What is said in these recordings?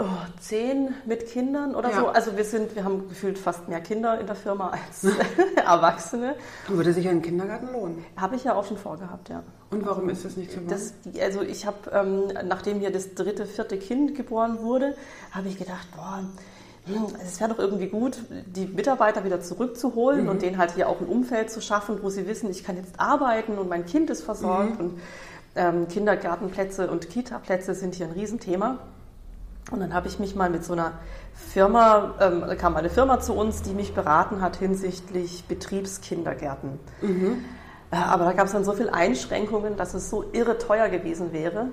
oh, zehn mit Kindern oder Ja. so. Also wir sind, wir haben gefühlt fast mehr Kinder in der Firma als Erwachsene. Würde sich ein Kindergarten lohnen. Habe ich ja auch schon vorgehabt, ja. Und warum ist das nicht so? Das, also ich habe, ähm, nachdem hier das dritte, vierte Kind geboren wurde, habe ich gedacht, boah, hm, es wäre doch irgendwie gut, die Mitarbeiter wieder zurückzuholen und denen halt hier auch ein Umfeld zu schaffen, wo sie wissen, ich kann jetzt arbeiten und mein Kind ist versorgt und ähm, Kindergartenplätze und Kitaplätze sind hier ein Riesenthema. Und dann habe ich mich mal mit so einer Firma, ähm, da kam eine Firma zu uns, die mich beraten hat hinsichtlich Betriebskindergärten. Äh, Aber da gab es dann so viele Einschränkungen, dass es so irre teuer gewesen wäre.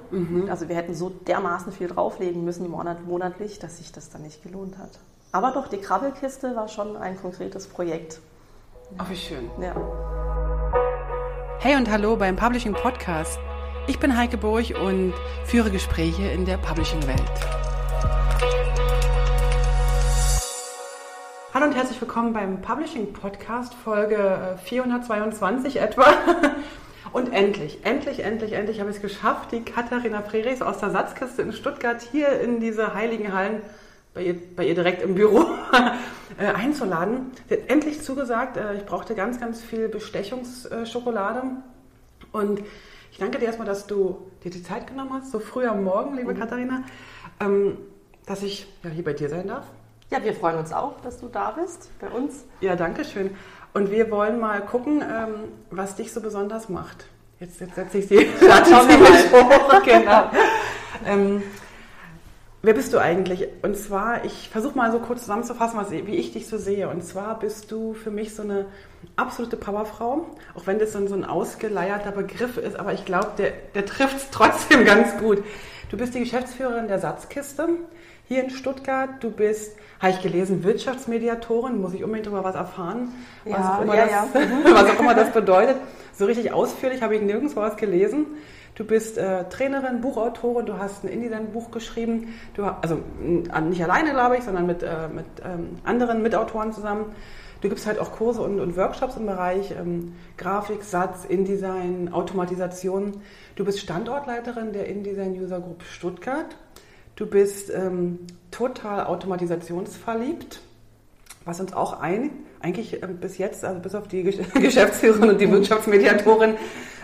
Also wir hätten so dermaßen viel drauflegen müssen monat, monatlich, dass sich das dann nicht gelohnt hat. Aber doch, die Krabbelkiste war schon ein konkretes Projekt. Ach, wie schön. Ja. Hey und hallo beim Publishing Podcast. Ich bin Heike Burch und führe Gespräche in der Publishing-Welt. Hallo und herzlich willkommen beim Publishing Podcast, Folge äh, 422 etwa. Und endlich, endlich, endlich, endlich habe ich es geschafft, die Katharina Preris aus der Satzkiste in Stuttgart hier in diese heiligen Hallen bei ihr, bei ihr direkt im Büro äh, einzuladen. Sie hat endlich zugesagt, äh, ich brauchte ganz, ganz viel Bestechungsschokolade. Und ich danke dir erstmal, dass du dir die Zeit genommen hast, so früh am Morgen, liebe Katharina, ähm, dass ich ja, hier bei dir sein darf. Ja, wir freuen uns auch, dass du da bist bei uns. Ja, danke schön. Und wir wollen mal gucken, ähm, was dich so besonders macht. Jetzt, jetzt setze ich die Latte schauen wir hoch. Genau. ähm, wer bist du eigentlich? Und zwar, ich versuche mal so kurz zusammenzufassen, was, wie ich dich so sehe. Und zwar bist du für mich so eine absolute Powerfrau, auch wenn das so ein, so ein ausgeleierter Begriff ist, aber ich glaube, der, der trifft es trotzdem ganz gut. Du bist die Geschäftsführerin der Satzkiste hier in Stuttgart. Du bist, habe ich gelesen, Wirtschaftsmediatorin, muss ich unbedingt darüber was erfahren, was, Ja, auch immer ja, das, ja. was auch immer das bedeutet. So richtig ausführlich habe ich nirgendwo was gelesen. Du bist äh, Trainerin, Buchautorin, du hast ein InDesign-Buch geschrieben, du, also nicht alleine, glaube ich, sondern mit, äh, mit ähm, anderen Mitautoren zusammen. Du gibst halt auch Kurse und, und Workshops im Bereich ähm, Grafik, Satz, InDesign, Automatisation. Du bist Standortleiterin der InDesign User Group Stuttgart. Du bist ähm, total automatisationsverliebt, was uns auch ein, eigentlich ähm, bis jetzt, also bis auf die Gesch- Geschäftsführerin und die Wirtschaftsmediatorin,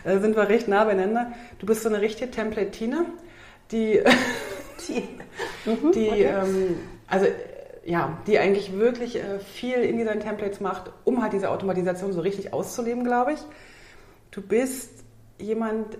äh, sind wir recht nah beieinander. Du bist so eine richtige Templatine, die, Die, die ähm, also äh, ja, die eigentlich wirklich äh, viel in diesen Templates macht, um halt diese Automatisation so richtig auszuleben, glaube ich. Du bist jemand,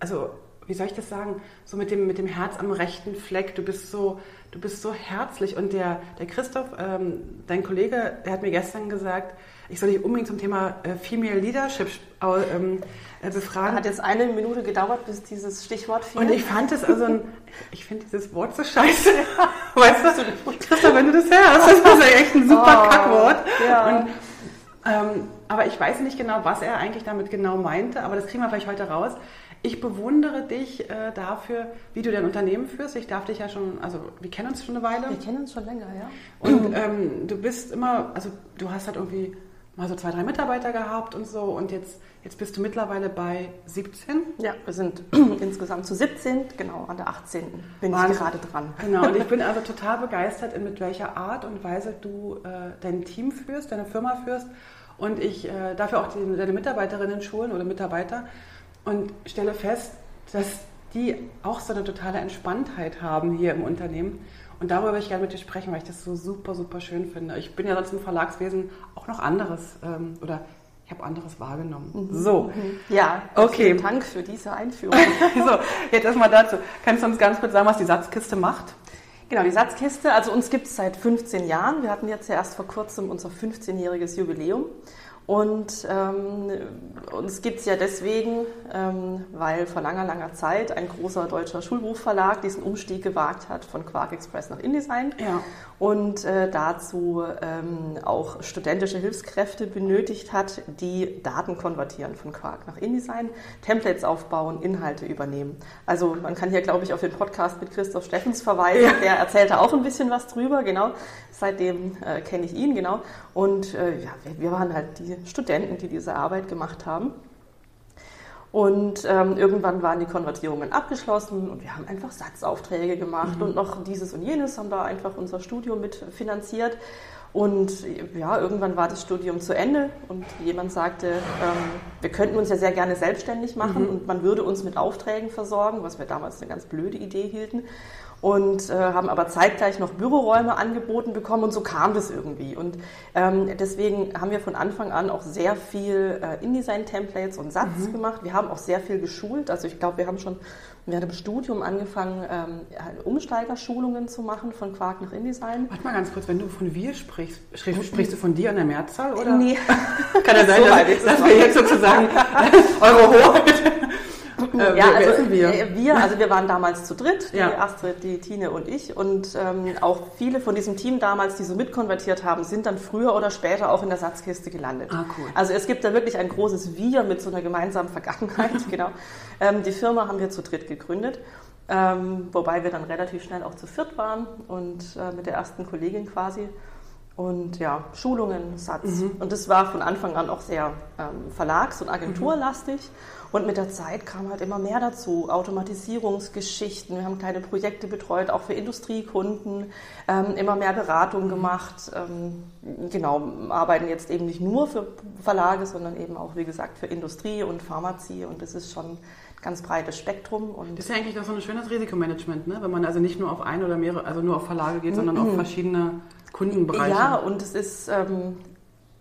also wie soll ich das sagen, so mit dem, mit dem Herz am rechten Fleck. Du bist so, du bist so herzlich. Und der, der Christoph, ähm, dein Kollege, der hat mir gestern gesagt, ich soll dich unbedingt zum Thema äh, Female Leadership ähm, äh, befragen. hat jetzt eine Minute gedauert, bis dieses Stichwort fiel. Und ich fand es also, ein, ich finde dieses Wort so scheiße. Weißt du, Christoph, wenn du das hörst, das ist ja echt ein super Oh, Kackwort. ja. Und, ähm, aber ich weiß nicht genau, was er eigentlich damit genau meinte, aber das kriegen wir vielleicht heute raus. Ich bewundere dich äh, dafür, wie du dein Unternehmen führst. Ich darf dich ja schon, also wir kennen uns schon eine Weile. wir kennen uns schon länger, ja. Und ähm, du bist immer, also du hast halt irgendwie mal so zwei, drei Mitarbeiter gehabt und so und jetzt, jetzt bist du mittlerweile bei 17. Ja, wir sind insgesamt zu 17, genau, an der 18. bin Wahnsinn. ich gerade dran. Genau, und ich bin also total begeistert, mit welcher Art und Weise du äh, dein Team führst, deine Firma führst. Und ich äh, dafür auch die, deine Mitarbeiterinnen schulen oder Mitarbeiter und stelle fest, dass die auch so eine totale Entspanntheit haben hier im Unternehmen. Und darüber würde ich gerne mit dir sprechen, weil ich das so super, super schön finde. Ich bin ja sonst im Verlagswesen auch noch anderes ähm, oder ich habe anderes wahrgenommen. So, Ja, Okay. vielen Dank für diese Einführung. so, jetzt erstmal dazu. Kannst du uns ganz kurz sagen, was die Satzkiste macht? Genau, die Satzkiste, also uns gibt es seit 15 Jahren. Wir hatten jetzt ja erst vor kurzem unser 15-jähriges Jubiläum. Und ähm, uns gibt es ja deswegen, ähm, weil vor langer, langer Zeit ein großer deutscher Schulbuchverlag diesen Umstieg gewagt hat von Quark Express nach InDesign Ja. und äh, dazu ähm, auch studentische Hilfskräfte benötigt hat, die Daten konvertieren von Quark nach InDesign, Templates aufbauen, Inhalte übernehmen. Also man kann hier, glaube ich, auf den Podcast mit Christoph Steffens verweisen. Ja. Der erzählt da auch ein bisschen was drüber, genau. Seitdem äh, kenne ich ihn, genau. Und äh, ja, wir, wir waren halt die Studenten, die diese Arbeit gemacht haben. Und ähm, irgendwann waren die Konvertierungen abgeschlossen und wir haben einfach Satzaufträge gemacht Mhm. und noch dieses und jenes haben da einfach unser Studio mit finanziert. Und ja, irgendwann war das Studium zu Ende und jemand sagte, ähm, wir könnten uns ja sehr gerne selbstständig machen Mhm. und man würde uns mit Aufträgen versorgen, was wir damals eine ganz blöde Idee hielten. Und äh, haben aber zeitgleich noch Büroräume angeboten bekommen und so kam das irgendwie. Und ähm, deswegen haben wir von Anfang an auch sehr viel äh, InDesign-Templates und Satz gemacht. Wir haben auch sehr viel geschult. Also ich glaube, wir haben schon während dem Studium angefangen, ähm, Umsteigerschulungen zu machen von Quark nach InDesign. Warte mal ganz kurz, wenn du von wir sprichst, sprichst, sprichst du von dir an der Mehrzahl? Oder? Nee. Kann ja sein, So dass, dass wir jetzt sozusagen Euro hoch. Äh, ja, wer, also sind wir? äh, wir, also wir waren damals zu dritt, die Ja. Astrid, die Tine und ich. Und ähm, auch viele von diesem Team damals, die so mitkonvertiert haben, sind dann früher oder später auch in der Satzkiste gelandet. Ah, cool. Also es gibt da wirklich ein großes Wir mit so einer gemeinsamen Vergangenheit. genau. Ähm, die Firma haben wir zu dritt gegründet. Ähm, wobei wir dann relativ schnell auch zu viert waren und äh, mit der ersten Kollegin quasi. Und ja, Schulungen, Satz. Mhm. Und das war von Anfang an auch sehr ähm, verlags- und agenturlastig. Und mit der Zeit kam halt immer mehr dazu. Automatisierungsgeschichten. Wir haben kleine Projekte betreut, auch für Industriekunden. Ähm, immer mehr Beratung gemacht. Ähm, genau, arbeiten jetzt eben nicht nur für Verlage, sondern eben auch, wie gesagt, für Industrie und Pharmazie. Und das ist schon ganz breites Spektrum. Und Das ist ja eigentlich noch so ein schönes Risikomanagement, ne? wenn man also nicht nur auf ein oder mehrere, also nur auf Verlage geht, sondern auf verschiedene Kundenbereiche. Ja, und es ist, ähm,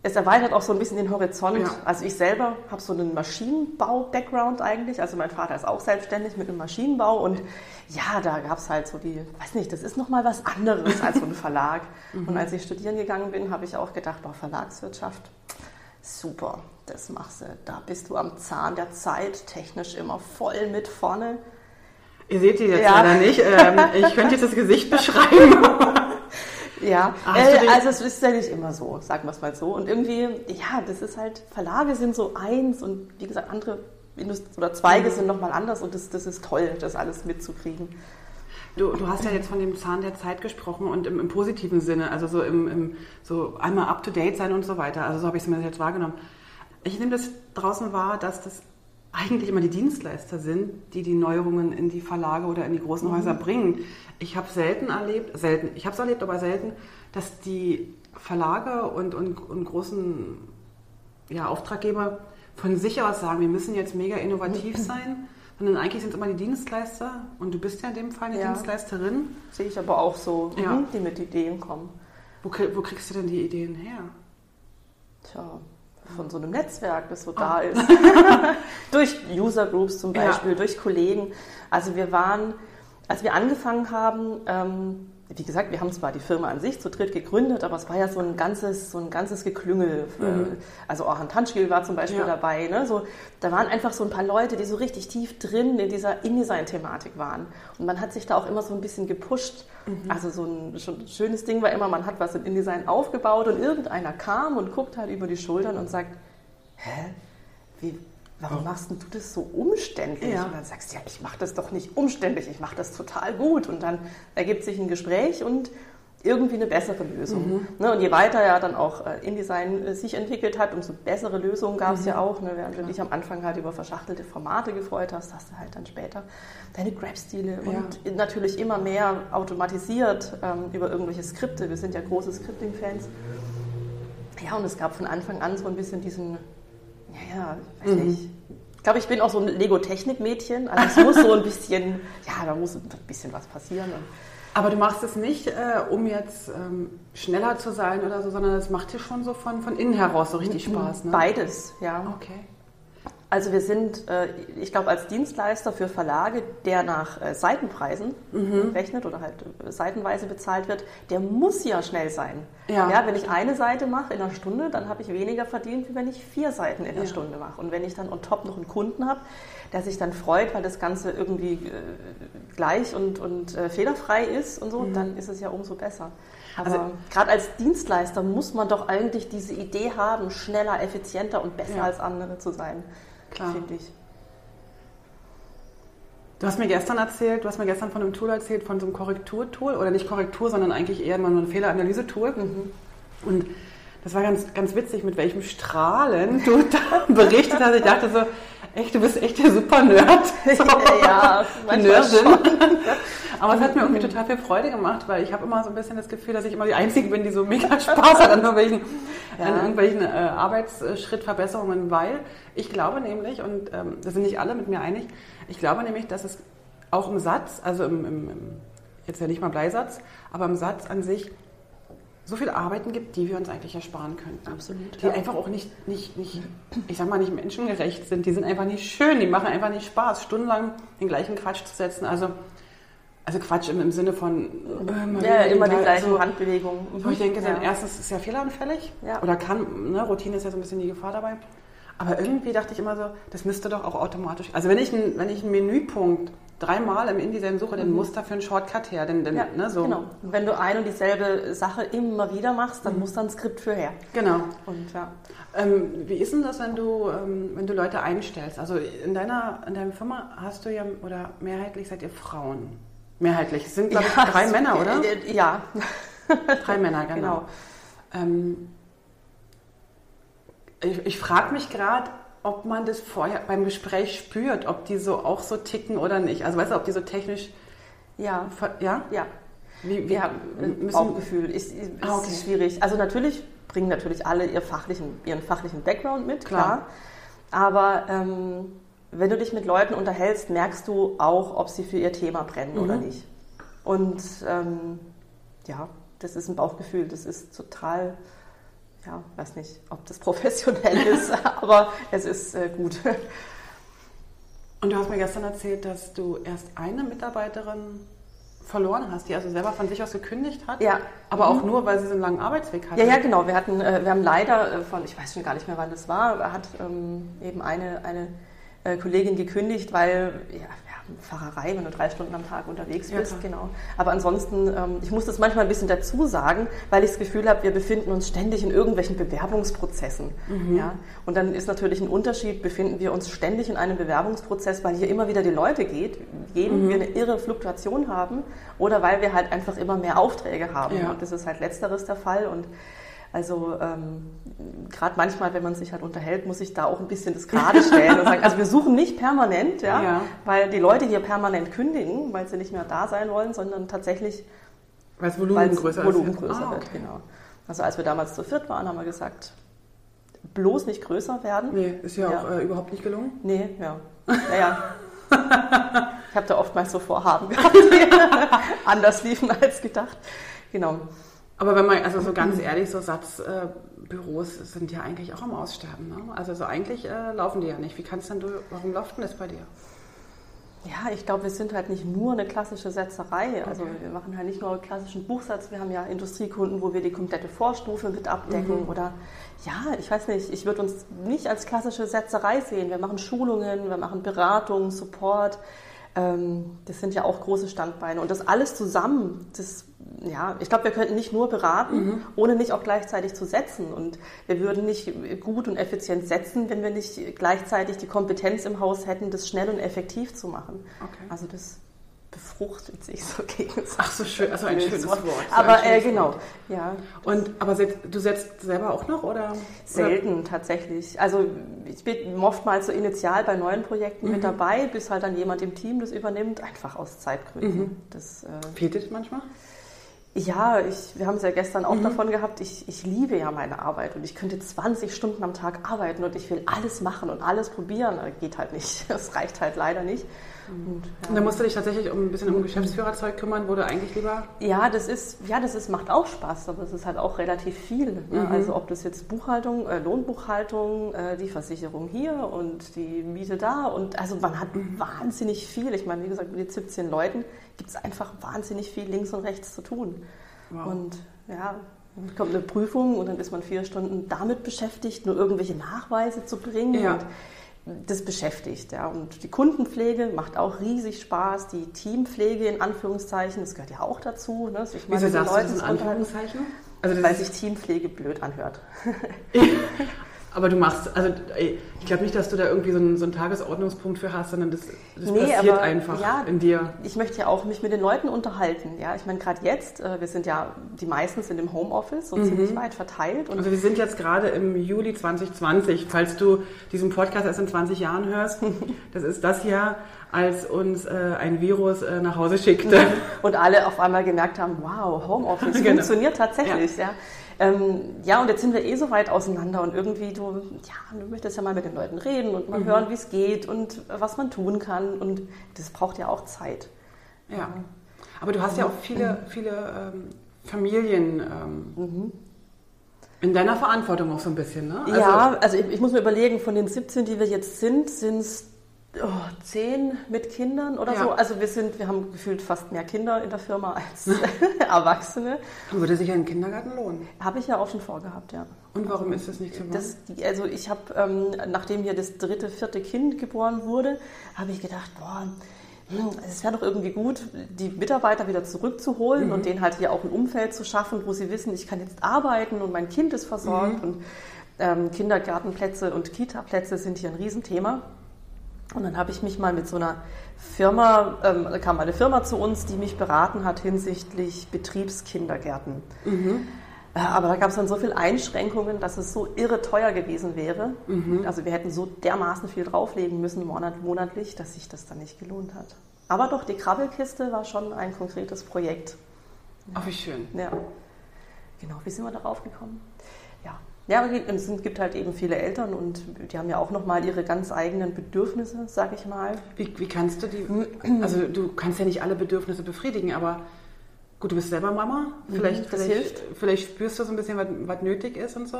es erweitert auch so ein bisschen den Horizont. Ja. Also ich selber habe so einen Maschinenbau-Background eigentlich. Also mein Vater ist auch selbstständig mit einem Maschinenbau und ja, da gab es halt so die, weiß nicht, das ist nochmal was anderes als so ein Verlag. Und als ich studieren gegangen bin, habe ich auch gedacht, boah, Verlagswirtschaft, super, das machst du. Da bist du am Zahn der Zeit, technisch immer voll mit vorne. Ihr seht die jetzt Ja. leider nicht. Ähm, ich könnte jetzt das Gesicht beschreiben. Ja, Ah, äh, also es ist ja nicht immer so, sagen wir es mal so. Und irgendwie, ja, das ist halt, Verlage sind so eins und wie gesagt, andere Indust oder Zweige Mhm. sind nochmal anders und das, das ist toll, das alles mitzukriegen. Du, du hast ja jetzt von dem Zahn der Zeit gesprochen und im, im positiven Sinne, also so im, im so einmal up to date sein und so weiter. Also so habe ich es mir jetzt wahrgenommen. Ich nehme das draußen wahr, dass das eigentlich immer die Dienstleister sind, die die Neuerungen in die Verlage oder in die großen Häuser bringen. Ich habe selten erlebt, selten, ich habe es erlebt, aber selten, dass die Verlage und, und, und großen ja, Auftraggeber von sich aus sagen, wir müssen jetzt mega innovativ sein, sondern eigentlich sind es immer die Dienstleister und du bist ja in dem Fall eine Ja. Dienstleisterin. Sehe ich aber auch so, Ja. mhm, die mit Ideen kommen. Wo, wo kriegst du denn die Ideen her? Tja, von so einem Netzwerk, das so Ah. da ist. durch User Groups zum Ja. Beispiel, durch Kollegen. Also wir waren, als wir angefangen haben, ähm, wie gesagt, wir haben zwar die Firma an sich zu dritt gegründet, aber es war ja so ein ganzes, so ein ganzes Geklüngel. Äh, Also Orhan Tanschgil war zum Beispiel Mhm. Ja. dabei. Ne? So, da waren einfach so ein paar Leute, die so richtig tief drin in dieser InDesign-Thematik waren. Und man hat sich da auch immer so ein bisschen gepusht. Mhm. Also so ein, schon ein schönes Ding war immer, man hat was in InDesign aufgebaut und irgendeiner kam und guckt halt über die Schultern und sagt, hä, wie, warum machst du das so umständlich? Ja. Und dann sagst du, ja, ich mache das doch nicht umständlich, ich mache das total gut. Und dann ergibt sich ein Gespräch und irgendwie eine bessere Lösung. Ne, und je weiter ja dann auch äh, InDesign äh, sich entwickelt hat, umso bessere Lösungen gab es ja auch. Ne? Während du dich am Anfang halt über verschachtelte Formate gefreut hast, hast du halt dann später deine Grab-Stile und natürlich immer mehr automatisiert ähm, über irgendwelche Skripte. Wir sind ja große Scripting-Fans. Ja, und es gab von Anfang an so ein bisschen diesen, ja, ja, weiß nicht. Ich glaube, ich bin auch so ein Lego-Technik-Mädchen. Also es muss so ein bisschen, ja, da muss ein bisschen was passieren. Aber du machst es nicht, äh, um jetzt ähm, schneller zu sein oder so, sondern es macht dir schon so von, von innen heraus so richtig Spaß. Ne? Beides, ja. Okay. Also wir sind, äh, ich glaube, als Dienstleister für Verlage, der nach äh, Seitenpreisen rechnet oder halt äh, seitenweise bezahlt wird, der muss ja schnell sein. Ja. wenn ich eine Seite mache in einer Stunde, dann habe ich weniger verdient, wie wenn ich vier Seiten in einer Ja. Stunde mache. Und wenn ich dann on top noch einen Kunden habe, der sich dann freut, weil das Ganze irgendwie gleich und, und fehlerfrei ist und so, dann ist es ja umso besser. Aber Also- gerade als Dienstleister muss man doch eigentlich diese Idee haben, schneller, effizienter und besser Ja. als andere zu sein, Klar. finde ich. Du hast mir gestern erzählt, du hast mir gestern von einem Tool erzählt, von so einem Korrekturtool oder nicht Korrektur, sondern eigentlich eher mal nur ein Fehleranalyse-Tool. Und das war ganz, ganz witzig, mit welchem Strahlen du da berichtet hast. Ich dachte so, echt, du bist echt der super Nerd. So, ja, Nerdin. Aber es hat mir irgendwie total viel Freude gemacht, weil ich habe immer so ein bisschen das Gefühl, dass ich immer die Einzige bin, die so mega Spaß hat an irgendwelchen, ja. an irgendwelchen äh, Arbeitsschrittverbesserungen, weil ich glaube nämlich, und ähm, da sind nicht alle mit mir einig, ich glaube nämlich, dass es auch im Satz, also im, im, im jetzt ja nicht mal Bleisatz, aber im Satz an sich so viele Arbeiten gibt, die wir uns eigentlich ersparen könnten. Absolut. Die ja. einfach auch nicht, nicht, nicht, ich sag mal, nicht menschengerecht sind. Die sind einfach nicht schön, die machen einfach nicht Spaß, stundenlang den gleichen Quatsch zu setzen. Also, also Quatsch im, im Sinne von äh, ja, immer die gleichen so, Handbewegungen. Wo ich denke, ja. erstens ist es ja fehleranfällig ja. oder kann, ne, Routine ist ja so ein bisschen die Gefahr dabei. Aber irgendwie dachte ich immer so, das müsste doch auch automatisch. Also wenn ich, ein, wenn ich einen Menüpunkt dreimal im InDesign suche, dann mhm. muss dafür ein Shortcut her. Denn, denn, ja, ne, so. Genau. Und wenn du ein und dieselbe Sache immer wieder machst, dann mhm. muss da ein Skript für her. Genau. Und, ja. Ähm, wie ist denn das, wenn du, ähm, wenn du Leute einstellst? Also in deiner, in deiner Firma hast du ja, oder mehrheitlich seid ihr Frauen. Mehrheitlich. Es sind, glaube ich, drei Männer, oder? Ja. drei Männer, genau. genau. Ähm, ich, ich frage mich gerade, ob man das vorher beim Gespräch spürt, ob die so auch so ticken oder nicht. Also weißt du, ob die so technisch. Ja. Ja? Ja. Wie, wie ja, Bauchgefühl ist, ist, ah, okay. schwierig. Also natürlich bringen natürlich alle ihr fachlichen, ihren fachlichen Background mit, klar. klar. Aber ähm, wenn du dich mit Leuten unterhältst, merkst du auch, ob sie für ihr Thema brennen mhm. oder nicht. Und ähm, ja, das ist ein Bauchgefühl, das ist total ja, weiß nicht, ob das professionell ist, aber es ist äh, gut. Und du hast mir gestern erzählt, dass du erst eine Mitarbeiterin verloren hast, die also selber von sich aus gekündigt hat. Ja. Aber auch mhm. nur, weil sie so einen langen Arbeitsweg hatte. Ja, ja, genau. Wir hatten, äh, wir haben leider äh, von, ich weiß schon gar nicht mehr, wann das war, hat ähm, eben eine, eine äh, Kollegin gekündigt, weil ja, Fahrerei, wenn du drei Stunden am Tag unterwegs bist, ja, genau. Aber ansonsten, ähm, ich muss das manchmal ein bisschen dazu sagen, weil ich das Gefühl habe, wir befinden uns ständig in irgendwelchen Bewerbungsprozessen. Mhm. Ja? Und dann ist natürlich ein Unterschied, befinden wir uns ständig in einem Bewerbungsprozess, weil hier immer wieder die Leute geht, gehen, mhm. wir eine irre Fluktuation haben, oder weil wir halt einfach immer mehr Aufträge haben. Ja. Und das ist halt letzteres der Fall. Und also ähm, gerade manchmal, wenn man sich halt unterhält, muss ich da auch ein bisschen das gerade stellen und sagen, also wir suchen nicht permanent, ja, ja, weil die Leute hier permanent kündigen, weil sie nicht mehr da sein wollen, sondern tatsächlich, weil es Volumen größer, Volumen größer ah, okay. wird. Genau. Also als wir damals zu viert waren, haben wir gesagt, bloß nicht größer werden. Nee, ist ja, ja. auch äh, überhaupt nicht gelungen. Nee, ja. Naja. ich habe da oftmals so Vorhaben gehabt, die anders liefen als gedacht. Genau. Aber wenn man, also so ganz ehrlich, so Satzbüros äh, sind ja eigentlich auch am Aussterben. Ne? Also so eigentlich äh, laufen die ja nicht. Wie kannst denn du, warum läuft denn das bei dir? Ja, ich glaube, wir sind halt nicht nur eine klassische Setzerei. Also okay. wir machen halt nicht nur einen klassischen Buchsatz, wir haben ja Industriekunden, wo wir die komplette Vorstufe mit abdecken. Mhm. Oder ja, ich weiß nicht, ich würde uns nicht als klassische Setzerei sehen. Wir machen Schulungen, wir machen Beratung, Support. Ähm, das sind ja auch große Standbeine. Und das alles zusammen, das ja, ich glaube, wir könnten nicht nur beraten, mhm. ohne nicht auch gleichzeitig zu setzen. Und wir würden nicht gut und effizient setzen, wenn wir nicht gleichzeitig die Kompetenz im Haus hätten, das schnell und effektiv zu machen. Okay. Also das befruchtet sich so gegenseitig. Ach so schön, also ein schönes Wort. Wort. aber äh, genau, Wort. ja. Und aber du setzt selber auch noch oder? Selten oder? tatsächlich. Also ich bin oftmals so initial bei neuen Projekten mhm. mit dabei, bis halt dann jemand im Team das übernimmt, einfach aus Zeitgründen. Mhm. Das äh, fehlt es manchmal? Ja, ich, wir haben es ja gestern auch mhm. davon gehabt, ich, ich liebe ja meine Arbeit und ich könnte 20 Stunden am Tag arbeiten und ich will alles machen und alles probieren. Das geht halt nicht. Das reicht halt leider nicht. Und, ja. und dann musst du dich tatsächlich um ein bisschen um Geschäftsführerzeug kümmern, wo du eigentlich lieber. Ja, das ist, ja, das ist, macht auch Spaß, aber es ist halt auch relativ viel. Ne? Mhm. Also ob das jetzt Buchhaltung, äh, Lohnbuchhaltung, äh, die Versicherung hier und die Miete da und also man hat mhm. wahnsinnig viel. Ich meine, wie gesagt, mit den 17 Leuten gibt es einfach wahnsinnig viel links und rechts zu tun. Wow. Und ja, dann kommt eine Prüfung und dann ist man vier Stunden damit beschäftigt, nur irgendwelche Nachweise zu bringen. Ja. Und das beschäftigt. Ja. Und die Kundenpflege macht auch riesig Spaß. Die Teampflege in Anführungszeichen, das gehört ja auch dazu. Ne? Sich Wieso sagst du das in Anführungszeichen? Also weil sich Teampflege blöd anhört. Aber du machst, also ich glaube nicht, dass du da irgendwie so einen, so einen, Tagesordnungspunkt für hast, sondern das, das nee, passiert aber, einfach ja, in dir. Ich möchte ja auch mich mit den Leuten unterhalten. Ja, ich meine gerade jetzt, äh, wir sind ja die meisten sind im Homeoffice und mhm. ziemlich weit verteilt. also wir sind jetzt gerade im Juli 2020. Falls du diesen Podcast erst in 20 Jahren hörst, das ist das Jahr, als uns äh, ein Virus äh, nach Hause schickte. Und alle auf einmal gemerkt haben, wow, Homeoffice genau. funktioniert tatsächlich. Ja. ja. Ähm, ja, und jetzt sind wir eh so weit auseinander und irgendwie du, ja, du möchtest ja mal mit den Leuten reden und mal mhm. hören, wie es geht und was man tun kann und das braucht ja auch Zeit. Ja, aber du hast ja auch viele, viele ähm, Familien ähm, mhm. in deiner Verantwortung auch so ein bisschen, ne? Also, ja, also ich, ich muss mir überlegen, von den 17, die wir jetzt sind, sind es oh, zehn mit Kindern oder ja. so. Also wir sind, wir haben gefühlt fast mehr Kinder in der Firma als Erwachsene. Würde sich ein Kindergarten lohnen? Habe ich ja auch schon vorgehabt, ja. Und warum ist das nicht so das, Also ich habe, ähm, nachdem hier das dritte, vierte Kind geboren wurde, habe ich gedacht, boah, hm, es wäre doch irgendwie gut, die Mitarbeiter wieder zurückzuholen mhm. und denen halt hier auch ein Umfeld zu schaffen, wo sie wissen, ich kann jetzt arbeiten und mein Kind ist versorgt mhm. und ähm, Kindergartenplätze und Kitaplätze sind hier ein Riesenthema. Und dann habe ich mich mal mit so einer Firma, ähm, da kam eine Firma zu uns, die mich beraten hat hinsichtlich Betriebskindergärten. Mhm. Äh, aber da gab es dann so viele Einschränkungen, dass es so irre teuer gewesen wäre. Mhm. Also wir hätten so dermaßen viel drauflegen müssen monat, monatlich, dass sich das dann nicht gelohnt hat. Aber doch, die Krabbelkiste war schon ein konkretes Projekt. Ach, wie schön. Ja. Genau, wie sind wir darauf gekommen? Ja, es gibt halt eben viele Eltern und die haben ja auch nochmal ihre ganz eigenen Bedürfnisse, sag ich mal. Wie, wie kannst du die, also du kannst ja nicht alle Bedürfnisse befriedigen, aber gut, du bist selber Mama, vielleicht, mhm, vielleicht, vielleicht, spürst du so ein bisschen, was, was nötig ist und so.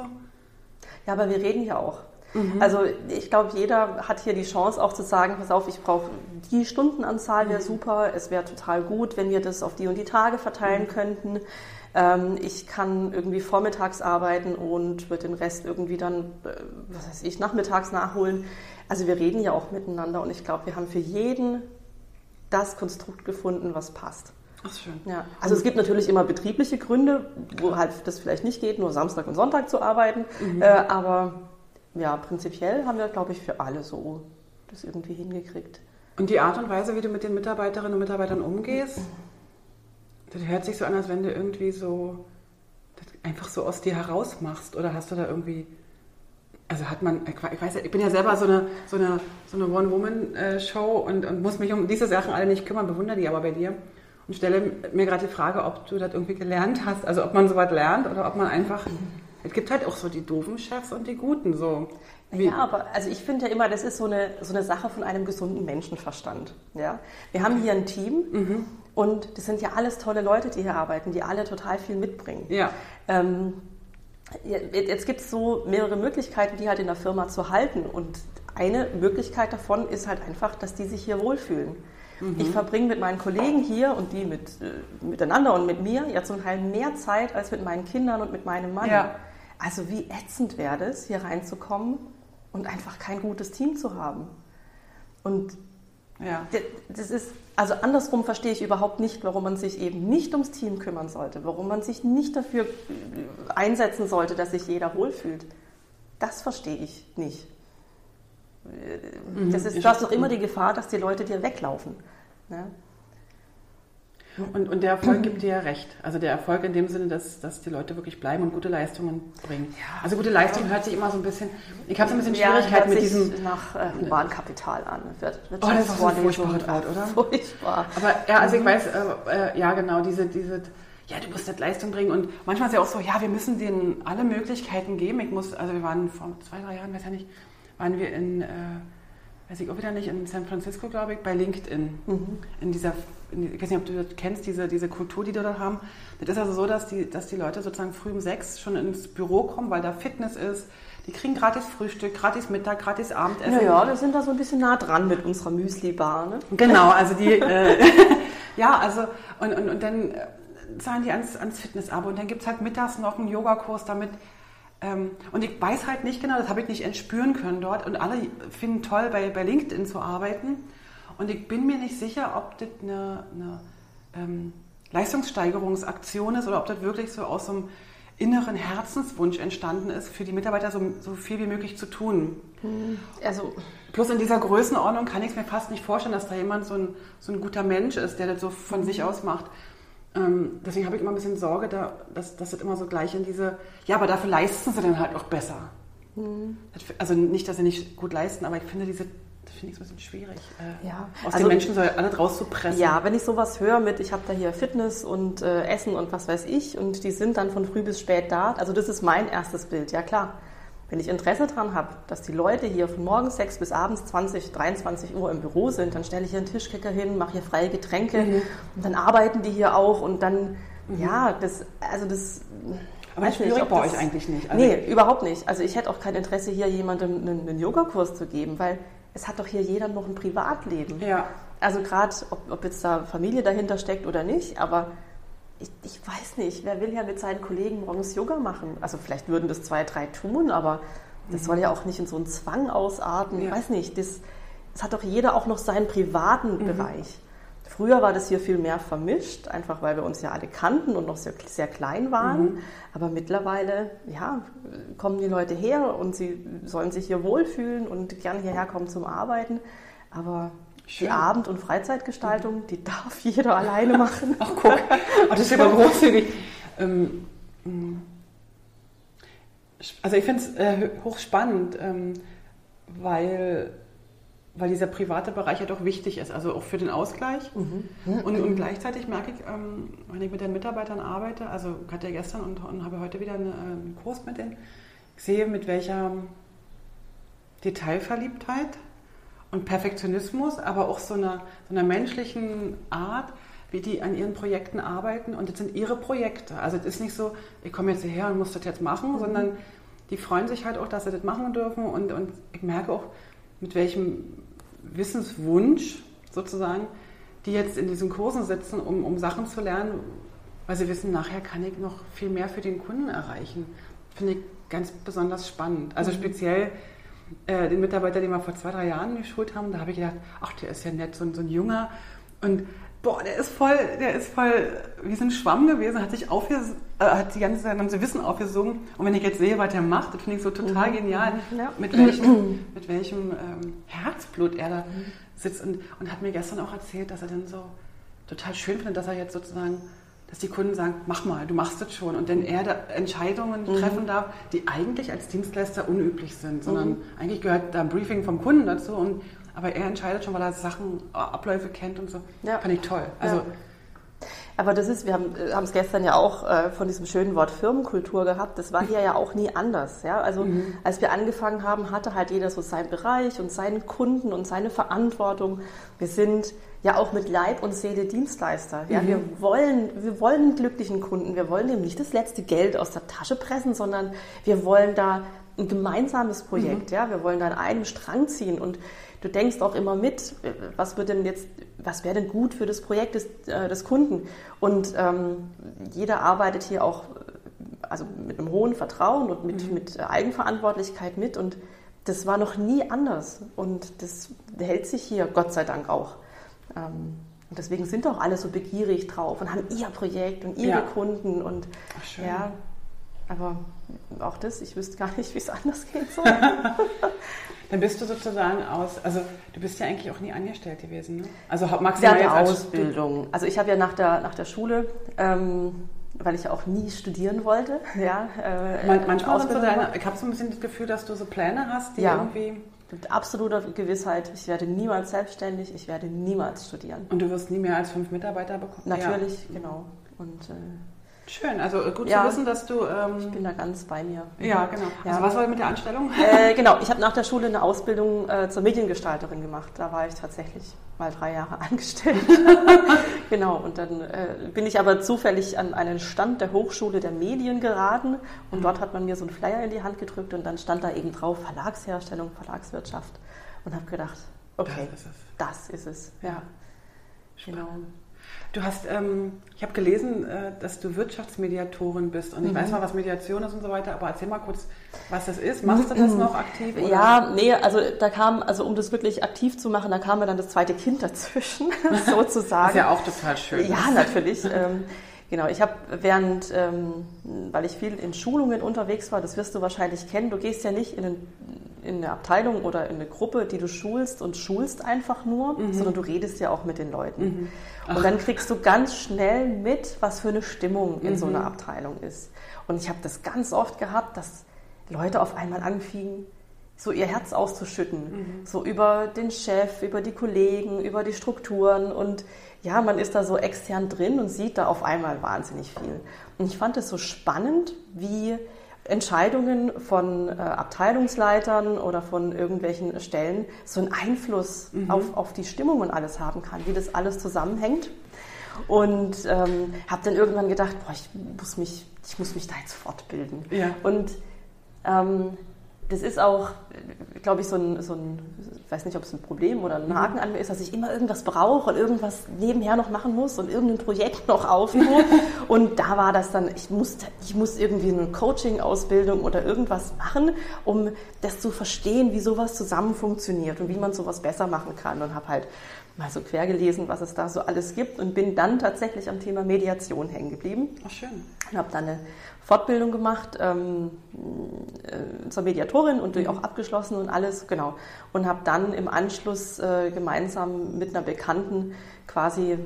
Ja, aber wir reden ja auch. Mhm. Also ich glaube, jeder hat hier die Chance auch zu sagen, pass auf, ich brauche die Stundenanzahl, wäre mhm. super, es wäre total gut, wenn wir das auf die und die Tage verteilen mhm. könnten. Ähm, ich kann irgendwie vormittags arbeiten und wird den Rest irgendwie dann, äh, was weiß ich, nachmittags nachholen. Also wir reden ja auch miteinander und ich glaube, wir haben für jeden das Konstrukt gefunden, was passt. Ach, schön. Ja. Also es gibt natürlich immer betriebliche Gründe, wo halt das vielleicht nicht geht, nur Samstag und Sonntag zu arbeiten. Mhm. Äh, aber ja, prinzipiell haben wir, glaube ich, für alle so das irgendwie hingekriegt. Und die Art und Weise, wie du mit den Mitarbeiterinnen und Mitarbeitern umgehst? Das hört sich so an, als wenn du irgendwie so einfach so aus dir heraus machst. Oder hast du da irgendwie. Also hat man, ich weiß ich bin ja selber so eine, so eine, so eine One-Woman-Show und, und muss mich um diese Sachen alle nicht kümmern, bewundere die aber bei dir. Und stelle mir gerade die Frage, ob du das irgendwie gelernt hast, also ob man sowas lernt oder ob man einfach. Es gibt halt auch so die doofen Chefs und die guten so. Wie? Ja, aber also ich finde ja immer, das ist so eine, so eine Sache von einem gesunden Menschenverstand. Ja? Wir haben hier ein Team mhm. Und das sind ja alles tolle Leute, die hier arbeiten, die alle total viel mitbringen. Ja. Ähm, jetzt gibt es so mehrere Möglichkeiten, die halt in der Firma zu halten. Und eine Möglichkeit davon ist halt einfach, dass die sich hier wohlfühlen. Mhm. Ich verbringe mit meinen Kollegen hier und die mit, äh, miteinander und mit mir ja zum Teil mehr Zeit als mit meinen Kindern und mit meinem Mann. Ja. Also wie ätzend wäre es, hier reinzukommen und einfach kein gutes Team zu haben. Und ja. Das ist, also andersrum verstehe ich überhaupt nicht, warum man sich eben nicht ums Team kümmern sollte, warum man sich nicht dafür einsetzen sollte, dass sich jeder wohlfühlt. Das verstehe ich nicht. Mhm. Das ist, du hast doch immer die Gefahr, dass die Leute dir weglaufen. Ne? Und, und der Erfolg gibt dir ja recht. Also der Erfolg in dem Sinne, dass, dass die Leute wirklich bleiben und gute Leistungen bringen. Ja. Also gute Leistung hört sich immer so ein bisschen, ich habe so ein bisschen Schwierigkeiten ja, mit diesem... nach äh, Humankapital an. Wird, wird oh, das ist so ein furchtbares Wort, oder? Furchtbar. Aber ja, also ich mhm. weiß, äh, äh, ja genau, diese, diese, ja, du musst halt Leistung bringen und manchmal ist ja auch so, ja, wir müssen denen alle Möglichkeiten geben. Ich muss, also wir waren vor zwei, drei Jahren, weiß ja nicht, waren wir in... Äh, weiß ich auch wieder nicht, in San Francisco, glaube ich, bei LinkedIn. Mhm. In dieser, ich weiß nicht, ob du das kennst, diese, diese Kultur, die die da haben. Das ist also so, dass die, dass die Leute sozusagen früh um sechs schon ins Büro kommen, weil da Fitness ist. Die kriegen gratis Frühstück, gratis Mittag, gratis Abendessen. Ja, ja, wir sind da so ein bisschen nah dran mit unserer Müsli-Bar. Ne? Genau, also die, äh, ja, also, und, und, und dann äh, zahlen die ans, ans Fitness-Abo und dann gibt es halt mittags noch einen Yogakurs, damit ähm, und ich weiß halt nicht genau, das habe ich nicht entspüren können dort. Und alle finden toll, bei, bei LinkedIn zu arbeiten. Und ich bin mir nicht sicher, ob das eine, eine ähm, Leistungssteigerungsaktion ist oder ob das wirklich so aus so einem inneren Herzenswunsch entstanden ist, für die Mitarbeiter so, so viel wie möglich zu tun. Also Plus in dieser Größenordnung kann ich es mir fast nicht vorstellen, dass da jemand so ein, so ein guter Mensch ist, der das so von sich aus macht. Ähm, deswegen habe ich immer ein bisschen Sorge, da, dass, dass das immer so gleich in diese, ja, aber dafür leisten sie dann halt auch besser. Das, also nicht, dass sie nicht gut leisten, aber ich finde diese, finde ich so ein bisschen schwierig, äh, Ja, aus also- den Menschen so alles rauszupressen. Ja, wenn ich sowas höre mit, ich habe da hier Fitness und äh, Essen und was weiß ich und die sind dann von früh bis spät da, also das ist mein erstes Bild, ja klar. Wenn ich Interesse daran habe, dass die Leute hier von morgens 6 bis abends 20, 23 Uhr im Büro sind, dann stelle ich hier einen Tischkicker hin, mache hier freie Getränke und dann arbeiten die hier auch und dann, ja, das, also das... aber nicht, schwierig bei das- euch eigentlich nicht. Also nee, überhaupt nicht. Also ich hätte auch kein Interesse, hier jemandem einen, einen Yogakurs zu geben, weil es hat doch hier jeder noch ein Privatleben. Ja. Also gerade, ob, ob jetzt da Familie dahinter steckt oder nicht, aber ich, ich weiß nicht, wer will ja mit seinen Kollegen morgens Yoga machen? Also vielleicht würden das zwei, drei tun, aber das soll ja auch nicht in so einen Zwang ausarten. Ich Ja. weiß nicht, das, das hat doch jeder auch noch seinen privaten Bereich. Früher war das hier viel mehr vermischt, einfach weil wir uns ja alle kannten und noch sehr, sehr klein waren. Aber mittlerweile, ja, kommen die Leute her und sie sollen sich hier wohlfühlen und gern hierher kommen zum Arbeiten. Aber Schön. die Abend- und Freizeitgestaltung, die darf jeder alleine machen. Ach, guck. Ach, das ist aber großzügig. Ähm, mh. also ich finde es äh, hochspannend, ähm, weil, weil dieser private Bereich ja doch wichtig ist, also auch für den Ausgleich. Und, und gleichzeitig merke ich, ähm, wenn ich mit den Mitarbeitern arbeite, also hatte ja gestern und, und habe heute wieder eine, äh, einen Kurs mit denen, ich sehe, mit welcher Detailverliebtheit und Perfektionismus, aber auch so einer, so einer menschlichen Art, wie die an ihren Projekten arbeiten. Und das sind ihre Projekte. Also es ist nicht so, ich komme jetzt hierher und muss das jetzt machen, sondern die freuen sich halt auch, dass sie das machen dürfen. Und, und ich merke auch, mit welchem Wissenswunsch sozusagen die jetzt in diesen Kursen sitzen, um, um Sachen zu lernen, weil sie wissen, nachher kann ich noch viel mehr für den Kunden erreichen. Finde ich ganz besonders spannend. Also speziell äh, den Mitarbeiter, den wir vor zwei, drei Jahren geschult haben, da habe ich gedacht, ach, der ist ja nett, so, ein- so ein Junger. Und boah, der ist voll, der ist voll wie so ein Schwamm gewesen, hat sich aufges äh, hat die ganze Zeit ganze Wissen aufgesogen. Und wenn ich jetzt sehe, was der macht, das finde ich so total genial, Ja. mit welchem, mit welchem ähm, Herzblut er da sitzt. Und, und hat mir gestern auch erzählt, dass er dann so total schön findet, dass er jetzt sozusagen, dass die Kunden sagen, mach mal, du machst das schon. Und dann er da Entscheidungen treffen darf, die eigentlich als Dienstleister unüblich sind, sondern eigentlich gehört da ein Briefing vom Kunden dazu. Und, aber er entscheidet schon, weil er Sachen, äh, Abläufe kennt und so. Ja. Fand ich toll. Also, Ja. Aber das ist, wir haben äh, es gestern ja auch äh, von diesem schönen Wort Firmenkultur gehabt. Das war hier ja auch nie anders. Ja? Also als wir angefangen haben, hatte halt jeder so seinen Bereich und seinen Kunden und seine Verantwortung. Wir sind ja auch mit Leib und Seele Dienstleister. Ja? Wir, wollen, wir wollen einen glücklichen Kunden. Wir wollen ihm nicht das letzte Geld aus der Tasche pressen, sondern wir wollen da ein gemeinsames Projekt. Ja? Wir wollen da an einem Strang ziehen und du denkst auch immer mit, äh, was wird denn jetzt, was wäre denn gut für das Projekt des, äh, des Kunden? Und ähm, jeder arbeitet hier auch äh, also mit einem hohen Vertrauen und mit, mit Eigenverantwortlichkeit mit und das war noch nie anders und das hält sich hier Gott sei Dank auch. Ähm, und deswegen sind auch alle so begierig drauf und haben ihr Projekt und ihre Ja. Kunden und Ach, schön. ja, aber auch das, ich wüsste gar nicht, wie es anders geht. So. dann bist du sozusagen aus, also du bist ja eigentlich auch nie angestellt gewesen, ne? Also maximal der als Ausbildung. Also ich habe ja nach der, nach der Schule, ähm, weil ich ja auch nie studieren wollte, ja, äh, Man, manchmal hast du deine, ich habe so ein bisschen das Gefühl, dass du so Pläne hast, die Ja. irgendwie. mit absoluter Gewissheit, ich werde niemals selbstständig, ich werde niemals studieren. Und du wirst nie mehr als fünf Mitarbeiter bekommen. Natürlich, genau. Und äh, Ja. Schön, also äh, gut Ja. zu wissen, dass du. ich Ähm, bin da ganz bei mir. ja, genau. Ja. Also was war mit der Anstellung? Äh, genau, ich habe nach der Schule eine Ausbildung äh, zur Mediengestalterin gemacht. Da war ich tatsächlich mal drei Jahre angestellt. genau, und dann äh, bin ich aber zufällig an einen Stand der Hochschule der Medien geraten und dort hat man mir so einen Flyer in die Hand gedrückt und dann stand da eben drauf Verlagsherstellung, Verlagswirtschaft und habe gedacht, okay, Das ist es. das ist es. Ja, genau. Du hast, ähm, ich habe gelesen, äh, dass du Wirtschaftsmediatorin bist und ich Mhm. weiß mal, was Mediation ist und so weiter, aber erzähl mal kurz, was das ist. Machst du das noch aktiv? oder? Ja, nee, also da kam, also um das wirklich aktiv zu machen, da kam mir dann das zweite Kind dazwischen, sozusagen. ist ja auch total schön. Ja, natürlich. ähm, Genau, ich habe während, ähm, weil ich viel in Schulungen unterwegs war, das wirst du wahrscheinlich kennen, du gehst ja nicht in, ein, in eine Abteilung oder in eine Gruppe, die du schulst und schulst einfach nur, mhm. sondern du redest ja auch mit den Leuten. Mhm. Und dann kriegst du ganz schnell mit, was für eine Stimmung in mhm. so einer Abteilung ist. Und ich habe das ganz oft gehabt, dass Leute auf einmal anfingen, so ihr Herz auszuschütten, mhm. so über den Chef, über die Kollegen, über die Strukturen und ja, man ist da so extern drin und sieht da auf einmal wahnsinnig viel. Und ich fand es so spannend, wie Entscheidungen von äh, Abteilungsleitern oder von irgendwelchen Stellen so einen Einfluss mhm. auf, auf die Stimmung und alles haben kann, wie das alles zusammenhängt. Und ähm, habe dann irgendwann gedacht, boah, ich muss mich, ich muss mich da jetzt fortbilden. Ja. Und ähm, das ist auch, glaube ich, so ein, so ein, ich weiß nicht, ob es ein Problem oder ein Haken an mir ist, dass ich immer irgendwas brauche und irgendwas nebenher noch machen muss und irgendein Projekt noch aufnehme. und da war das dann, ich muss, ich muss irgendwie eine Coaching-Ausbildung oder irgendwas machen, um das zu verstehen, wie sowas zusammen funktioniert und wie man sowas besser machen kann. Und habe halt mal so quer gelesen, was es da so alles gibt und bin dann tatsächlich am Thema Mediation hängen geblieben. Ach schön. Und habe dann eine Fortbildung gemacht ähm, äh, zur Mediatorin und mhm. auch abgeschlossen und alles, genau. Und habe dann im Anschluss äh, gemeinsam mit einer Bekannten quasi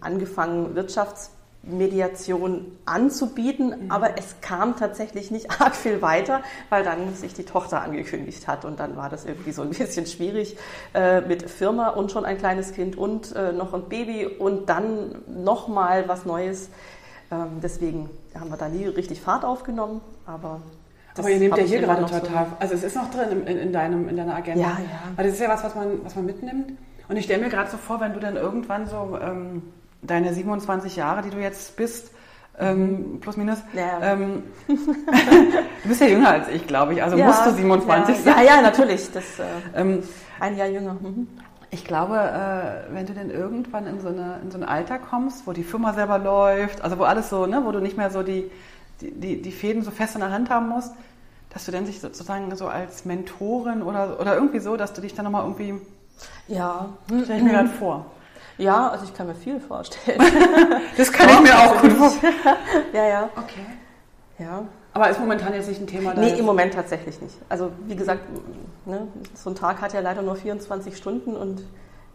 angefangen, Wirtschaftsmediation anzubieten, mhm. aber es kam tatsächlich nicht arg viel weiter, weil dann sich die Tochter angekündigt hat und dann war das irgendwie so ein bisschen schwierig äh, mit Firma und schon ein kleines Kind und äh, noch ein Baby und dann nochmal was Neues. Ähm, deswegen haben wir da nie richtig Fahrt aufgenommen, aber aber ihr nehmt ja hier gerade total. So also es ist noch drin in, in, deinem, in deiner Agenda. Ja, ja. Weil das ist ja was, was man, was man mitnimmt. Und ich stelle mir gerade so vor, wenn du dann irgendwann so ähm, deine 27 Jahre, die du jetzt bist, ähm, plus minus. Ja. Ähm, du bist ja jünger als ich, glaube ich. Also ja, musst du 27 ja, sein. Ja, ja, natürlich. Das, äh, ähm, ein Jahr jünger. Mhm. Ich glaube, äh, wenn du dann irgendwann in so, eine, in so ein Alter kommst, wo die Firma selber läuft, also wo alles so, ne, wo du nicht mehr so die, die, die Fäden so fest in der Hand haben musst, dass du dann sich sozusagen so als Mentorin oder, oder irgendwie so, dass du dich dann nochmal irgendwie. Ja, stelle ich mir gerade vor. Ja, also ich kann mir viel vorstellen. das kann ich mir auch gut vorstellen. ja, ja. Okay. Ja. Aber ist momentan jetzt nicht ein Thema da? Nee, im Moment tatsächlich nicht. Also wie gesagt, ne, so ein Tag hat ja leider nur 24 Stunden und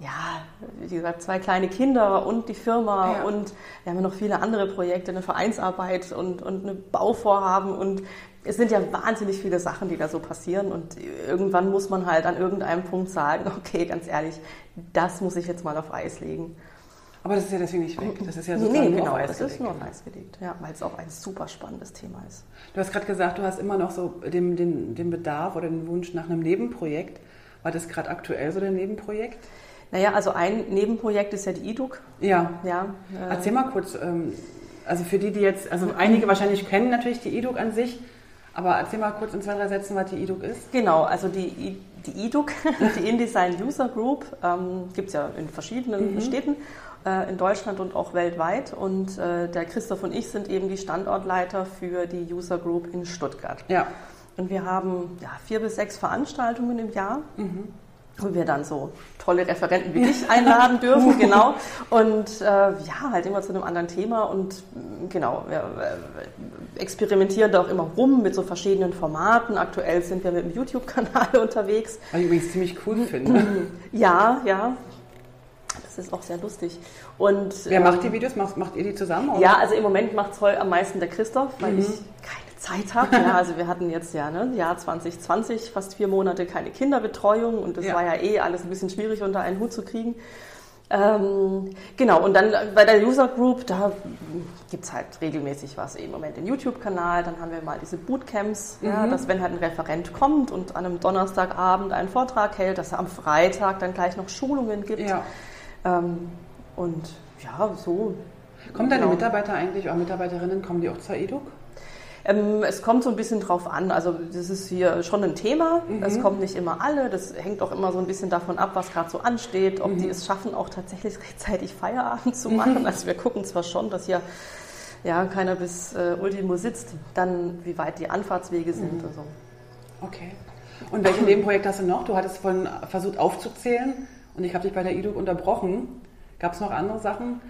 ja, wie gesagt, zwei kleine Kinder und die Firma ja. und wir haben ja noch viele andere Projekte, eine Vereinsarbeit und, und eine Bauvorhaben und es sind ja wahnsinnig viele Sachen, die da so passieren und irgendwann muss man halt an irgendeinem Punkt sagen, okay, ganz ehrlich, das muss ich jetzt mal auf Eis legen. Aber das ist ja deswegen nicht weg. Das ist ja sozusagen nee, genau, das ist nur auf Eis gelegt, ja, weil es auch ein super spannendes Thema ist. Du hast gerade gesagt, du hast immer noch so den, den, den Bedarf oder den Wunsch nach einem Nebenprojekt. War das gerade aktuell so dein Nebenprojekt? Naja, also ein Nebenprojekt ist ja die IDUC. Ja. ja äh Erzähl mal kurz, ähm, also für die, die jetzt, also einige wahrscheinlich kennen natürlich die IDUC an sich, aber erzähl mal kurz in zwei, drei Sätzen, was die IDUC ist. Genau, also die, die IDUC, die InDesign User Group, ähm, gibt es ja in verschiedenen mhm. Städten äh, in Deutschland und auch weltweit. Und äh, der Christoph und ich sind eben die Standortleiter für die User Group in Stuttgart. Ja. Und wir haben ja, vier bis sechs Veranstaltungen im Jahr. Mhm wo wir dann so tolle Referenten wie dich einladen dürfen, genau. Und äh, ja, halt immer zu einem anderen Thema und genau, wir äh, experimentieren da auch immer rum mit so verschiedenen Formaten. Aktuell sind wir mit dem YouTube-Kanal unterwegs. Was ich übrigens ziemlich cool finde. Ja, ja. Das ist auch sehr lustig. Und, Wer ähm, macht die Videos? Macht, macht ihr die zusammen? Oder? Ja, also im Moment macht es am meisten der Christoph, weil mhm. ich keine Zeit habe. Ja, also wir hatten jetzt ja ne, Jahr 2020 fast vier Monate keine Kinderbetreuung und das ja. war ja eh alles ein bisschen schwierig unter einen Hut zu kriegen. Ähm, genau, und dann bei der User Group, da gibt es halt regelmäßig was im Moment den YouTube-Kanal. Dann haben wir mal diese Bootcamps, mhm. ja, dass wenn halt ein Referent kommt und an einem Donnerstagabend einen Vortrag hält, dass er am Freitag dann gleich noch Schulungen gibt. Ja. Ähm, und ja, so. Kommen deine genau. Mitarbeiter eigentlich oder Mitarbeiterinnen, kommen die auch zur EDUC? Ähm, es kommt so ein bisschen drauf an. Also das ist hier schon ein Thema. Mhm. Es kommen nicht immer alle. Das hängt auch immer so ein bisschen davon ab, was gerade so ansteht, ob mhm. die es schaffen, auch tatsächlich rechtzeitig Feierabend zu machen. Mhm. Also wir gucken zwar schon, dass hier ja, keiner bis äh, Ultimo sitzt, dann wie weit die Anfahrtswege sind. Also. Okay. Und welche Nebenprojekte hast du noch? Du hattest vorhin versucht aufzuzählen und ich habe dich bei der IDUC unterbrochen. Gab es noch andere Sachen?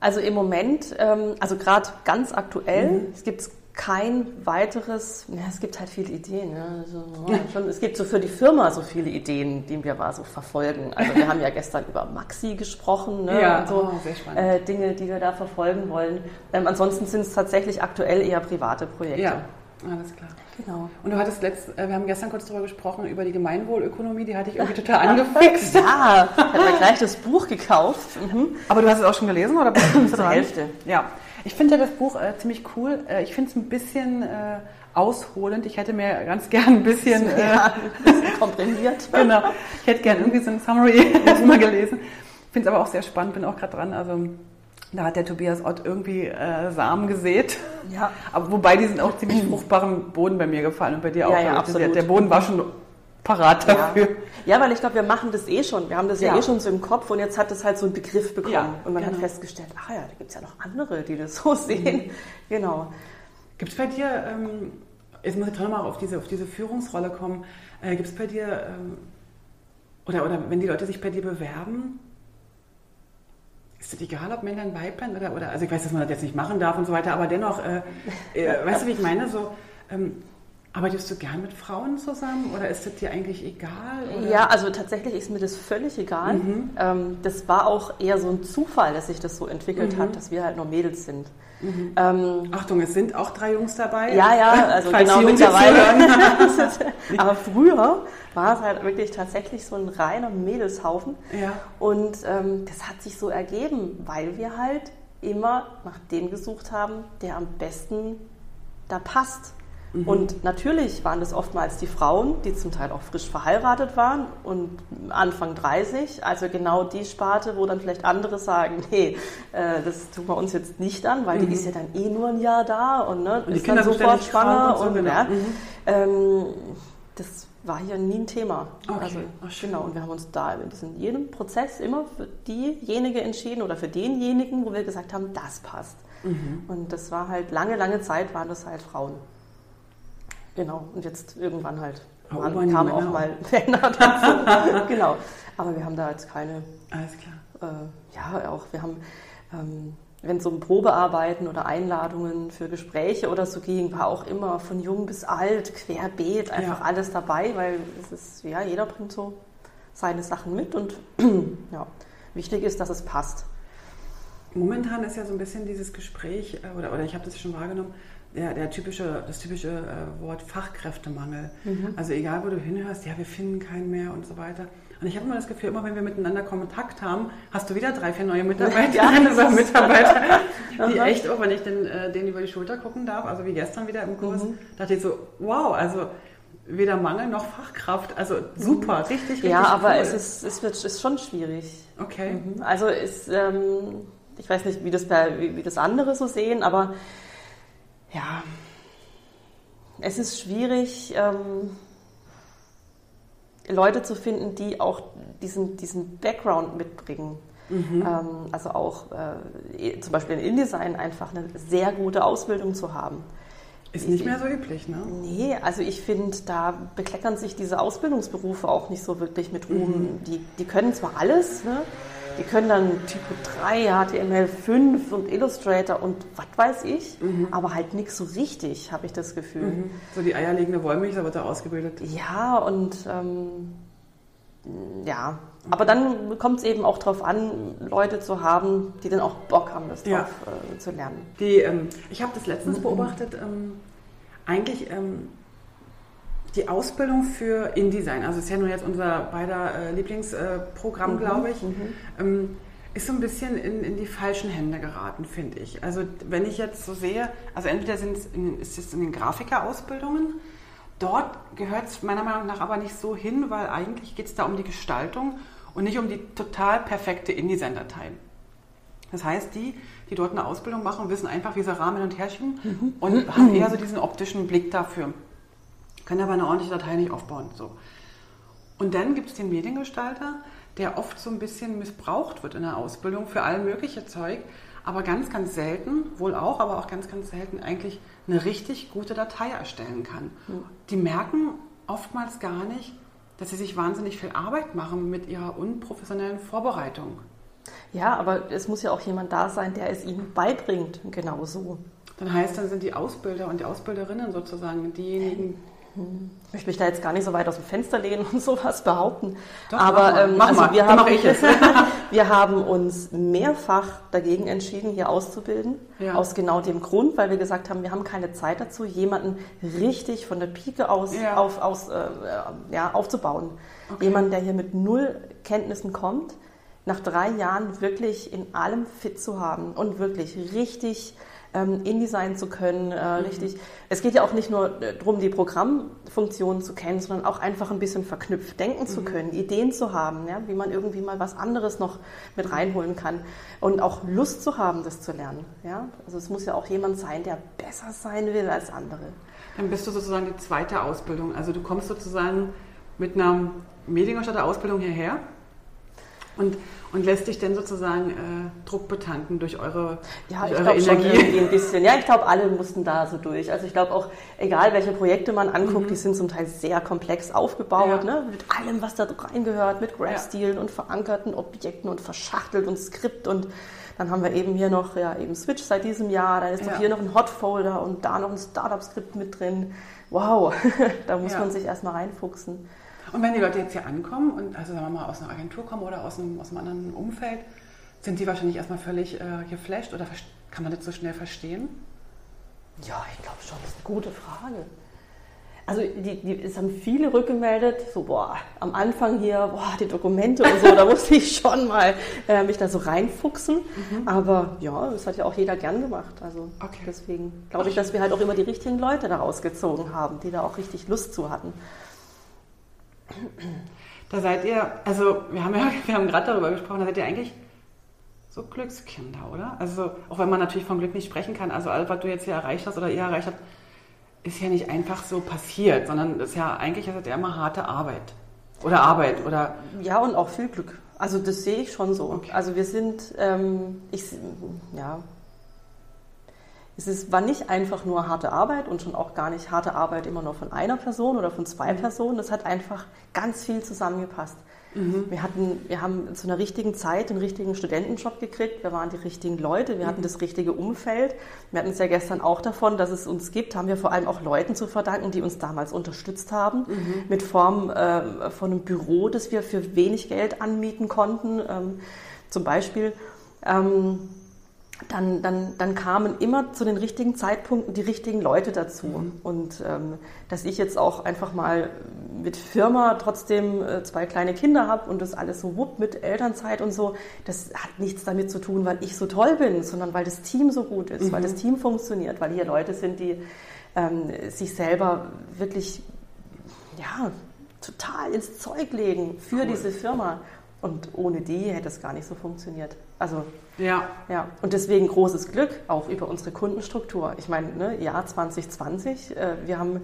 Also im Moment, ähm, also gerade ganz aktuell, mhm. es gibt kein weiteres, ja, es gibt halt viele Ideen. Ja. Also, ja, schon, es gibt so für die Firma so viele Ideen, die wir mal so verfolgen. Also wir haben ja gestern über Maxi gesprochen ne, ja, und so oh, äh, Dinge, die wir da verfolgen wollen. Ähm, ansonsten sind es tatsächlich aktuell eher private Projekte. Ja, alles klar. Genau. Und du hattest letzt, äh, wir haben gestern kurz darüber gesprochen, über die Gemeinwohlökonomie, die hatte ich irgendwie total angefixt. ja, ich habe mir gleich das Buch gekauft. Mhm. Aber du hast es auch schon gelesen oder bist du zur Hälfte? Ja. Ich finde ja das Buch äh, ziemlich cool. Äh, ich finde es ein bisschen äh, ausholend. Ich hätte mir ganz gern ein bisschen, ja, ein bisschen komprimiert. genau. Ich hätte gern irgendwie so ein Summary erstmal gelesen. Finde es aber auch sehr spannend, bin auch gerade dran. Also da hat der Tobias Ott irgendwie äh, Samen gesät. Ja. Aber wobei die sind auch ziemlich fruchtbaren Boden bei mir gefallen und bei dir auch. Ja, ja, absolut. Der Boden war schon parat dafür. Ja, ja weil ich glaube, wir machen das eh schon. Wir haben das ja. ja, eh schon so im Kopf und jetzt hat es halt so einen Begriff bekommen. Ja, und man genau. hat festgestellt, ach ja, da gibt es ja noch andere, die das so sehen. Mhm. Genau. Gibt es bei dir, ähm, jetzt muss ich toll mal auf diese, auf diese Führungsrolle kommen, äh, gibt es bei dir, ähm, oder, oder wenn die Leute sich bei dir bewerben, ist das egal, ob Männlein, Weiblein oder, oder, also ich weiß, dass man das jetzt nicht machen darf und so weiter, aber dennoch, äh, äh, weißt du, wie ich meine, so, ähm, Arbeitest du gern mit Frauen zusammen oder ist das dir eigentlich egal? Oder? Ja, also tatsächlich ist mir das völlig egal. Mhm. Ähm, das war auch eher so ein Zufall, dass sich das so entwickelt mhm. hat, dass wir halt nur Mädels sind. Mhm. Ähm, Achtung, es sind auch drei Jungs dabei. Ja, ja, also genau mittlerweile. Aber früher war es halt wirklich tatsächlich so ein reiner Mädelshaufen. Ja. Und ähm, das hat sich so ergeben, weil wir halt immer nach dem gesucht haben, der am besten da passt. Mhm. Und natürlich waren das oftmals die Frauen, die zum Teil auch frisch verheiratet waren und Anfang 30, also genau die Sparte, wo dann vielleicht andere sagen, nee, äh, das tun wir uns jetzt nicht an, weil mhm. die ist ja dann eh nur ein Jahr da und, ne, und ist dann sofort schwanger und, so, und genau. ja, mhm. ähm, das war hier nie ein Thema. Okay. Also, Ach, genau, und wir haben uns da in jedem Prozess immer für diejenige entschieden oder für denjenigen, wo wir gesagt haben, das passt. Mhm. Und das war halt lange, lange Zeit waren das halt Frauen. Genau, und jetzt irgendwann halt oh, kamen auch mal Männer dazu. genau, aber wir haben da jetzt keine. Alles klar. Äh, ja, auch wir haben, ähm, wenn es um Probearbeiten oder Einladungen für Gespräche oder so ging, war auch immer von jung bis alt, querbeet, einfach ja. alles dabei, weil es ist, ja, jeder bringt so seine Sachen mit und ja, wichtig ist, dass es passt. Momentan ist ja so ein bisschen dieses Gespräch, äh, oder, oder ich habe das schon wahrgenommen, der, der typische, das typische äh, Wort Fachkräftemangel. Mhm. Also egal, wo du hinhörst, ja, wir finden keinen mehr und so weiter. Und ich habe immer das Gefühl, immer wenn wir miteinander Kontakt haben, hast du wieder drei, vier neue Mitarbeiterinnen oder Mitarbeiter, die echt, auch wenn ich den, äh, denen über die Schulter gucken darf, also wie gestern wieder im Kurs, mhm. dachte ich so, wow, also weder Mangel noch Fachkraft. Also super, richtig, richtig. Ja, aber cool. es, ist, es wird, ist schon schwierig. Okay. Mhm. Also ist, ähm, ich weiß nicht, wie das, bei, wie, wie das andere so sehen, aber ja, es ist schwierig, ähm, Leute zu finden, die auch diesen, diesen Background mitbringen. Mhm. Ähm, also auch äh, zum Beispiel in InDesign einfach eine sehr gute Ausbildung zu haben. Ist nicht mehr so üblich, ne? Nee, also ich finde, da bekleckern sich diese Ausbildungsberufe auch nicht so wirklich mit Ruhm. Mhm. Die, die können zwar alles, ne? Die können dann Typo 3, HTML5 und Illustrator und was weiß ich, mhm. aber halt nichts so richtig, habe ich das Gefühl. Mhm. So die eierlegende Wollmilchsau wird da ausgebildet. Ja, und ähm, ja, aber dann kommt es eben auch darauf an, Leute zu haben, die dann auch Bock haben, das ja. drauf äh, zu lernen. Die, ähm, ich habe das letztens mhm. beobachtet, ähm, eigentlich ähm, die Ausbildung für InDesign, also ist ja nur jetzt unser beider äh, Lieblingsprogramm, mhm. glaube ich, mhm. ähm, ist so ein bisschen in, in die falschen Hände geraten, finde ich. Also wenn ich jetzt so sehe, also entweder in, ist es in den Grafikerausbildungen, dort gehört es meiner Meinung nach aber nicht so hin, weil eigentlich geht es da um die Gestaltung und nicht um die total perfekte InDesign-Datei. Das heißt, die, die dort eine Ausbildung machen, wissen einfach, wie sie Rahmen und her schieben mhm. und haben eher so diesen optischen Blick dafür können aber eine ordentliche Datei nicht aufbauen. So. Und dann gibt es den Mediengestalter, der oft so ein bisschen missbraucht wird in der Ausbildung für all mögliche Zeug, aber ganz, ganz selten, wohl auch, aber auch ganz, ganz selten eigentlich eine richtig gute Datei erstellen kann. Mhm. Die merken oftmals gar nicht, dass sie sich wahnsinnig viel Arbeit machen mit ihrer unprofessionellen Vorbereitung. Ja, aber es muss ja auch jemand da sein, der es ihnen beibringt, genauso. Dann heißt, dann sind die Ausbilder und die Ausbilderinnen sozusagen diejenigen, ich möchte mich da jetzt gar nicht so weit aus dem Fenster lehnen und sowas behaupten. Doch, Aber mach mal, ähm, mach also mal, wir, haben, wir haben uns mehrfach dagegen entschieden, hier auszubilden. Ja. Aus genau dem Grund, weil wir gesagt haben, wir haben keine Zeit dazu, jemanden richtig von der Pike aus, Ja. auf, aus, äh, äh, ja, aufzubauen. Okay. Jemanden, der hier mit null Kenntnissen kommt, nach drei Jahren wirklich in allem fit zu haben und wirklich richtig ähm, InDesign zu können, äh, richtig. Es geht ja auch nicht nur äh, darum, die Programmfunktionen zu kennen, sondern auch einfach ein bisschen verknüpft denken zu können, Ideen zu haben, ja, wie man irgendwie mal was anderes noch mit reinholen kann und auch Lust zu haben, das zu lernen. Ja? Also es muss ja auch jemand sein, der besser sein will als andere. dann bist du sozusagen die zweite Ausbildung. Also du kommst sozusagen mit einer Mediengestalter Ausbildung hierher und, und lässt dich dann sozusagen äh, Druck betanken durch eure, Ja, durch eure Energie. irgendwie ein bisschen. Ja, ich glaube, alle mussten da so durch. Also ich glaube auch, egal welche Projekte man anguckt, die sind zum Teil sehr komplex aufgebaut, Mhm. Ja. ne? mit allem, was da reingehört, mit Graph-Stilen und verankerten Objekten und verschachtelt und Skript und dann haben wir eben hier noch ja, eben Switch seit diesem Jahr, dann ist Ja. doch hier noch ein Hot-Folder und da noch ein Startup-Skript mit drin. Wow, da muss Ja. man sich erstmal reinfuchsen. Und wenn die Leute jetzt hier ankommen und also sagen wir mal aus einer Agentur kommen oder aus einem, aus einem anderen Umfeld, sind die wahrscheinlich erstmal völlig äh, geflasht oder kann man das so schnell verstehen? Ja, ich glaube schon, das ist eine gute Frage. Also die, die, es haben viele rückgemeldet, so boah, am Anfang hier, boah, die Dokumente und so, da musste ich schon mal äh, mich da so reinfuchsen. Aber ja, das hat ja auch jeder gern gemacht. Also Okay. deswegen glaube ich, dass wir halt auch immer die richtigen Leute da rausgezogen haben, die da auch richtig Lust zu hatten. Da seid ihr, also wir haben ja, wir haben gerade darüber gesprochen, da seid ihr eigentlich so Glückskinder, oder? Also auch wenn man natürlich von Glück nicht sprechen kann, also alles, was du jetzt hier erreicht hast oder ihr erreicht habt, ist ja nicht einfach so passiert, sondern ist ja eigentlich ist das ja immer harte Arbeit. Oder Arbeit, oder Ja, und auch viel Glück. Also das sehe ich schon so. Okay. Also wir sind, ähm, ich, ja, es ist, war nicht einfach nur harte Arbeit und schon auch gar nicht harte Arbeit immer nur von einer Person oder von zwei Personen. Das hat einfach ganz viel zusammengepasst. Wir, hatten, wir haben zu einer richtigen Zeit den richtigen Studentenjob gekriegt. Wir waren die richtigen Leute. Wir hatten das richtige Umfeld. Wir hatten es ja gestern auch davon, dass es uns gibt, haben wir vor allem auch Leuten zu verdanken, die uns damals unterstützt haben. Mit Form äh, von einem Büro, das wir für wenig Geld anmieten konnten. Ähm, zum Beispiel. Ähm, dann, dann, dann kamen immer zu den richtigen Zeitpunkten die richtigen Leute dazu. Und ähm, dass ich jetzt auch einfach mal mit Firma trotzdem äh, zwei kleine Kinder habe und das alles so wupp mit Elternzeit und so, das hat nichts damit zu tun, weil ich so toll bin, sondern weil das Team so gut ist, weil das Team funktioniert, weil hier Leute sind, die ähm, sich selber wirklich ja, total ins Zeug legen für Cool. diese Firma. Und ohne die hätte es gar nicht so funktioniert. Also ja, ja, und deswegen großes Glück auch über unsere Kundenstruktur. Ich meine, ne, Jahr 2020, äh, wir haben,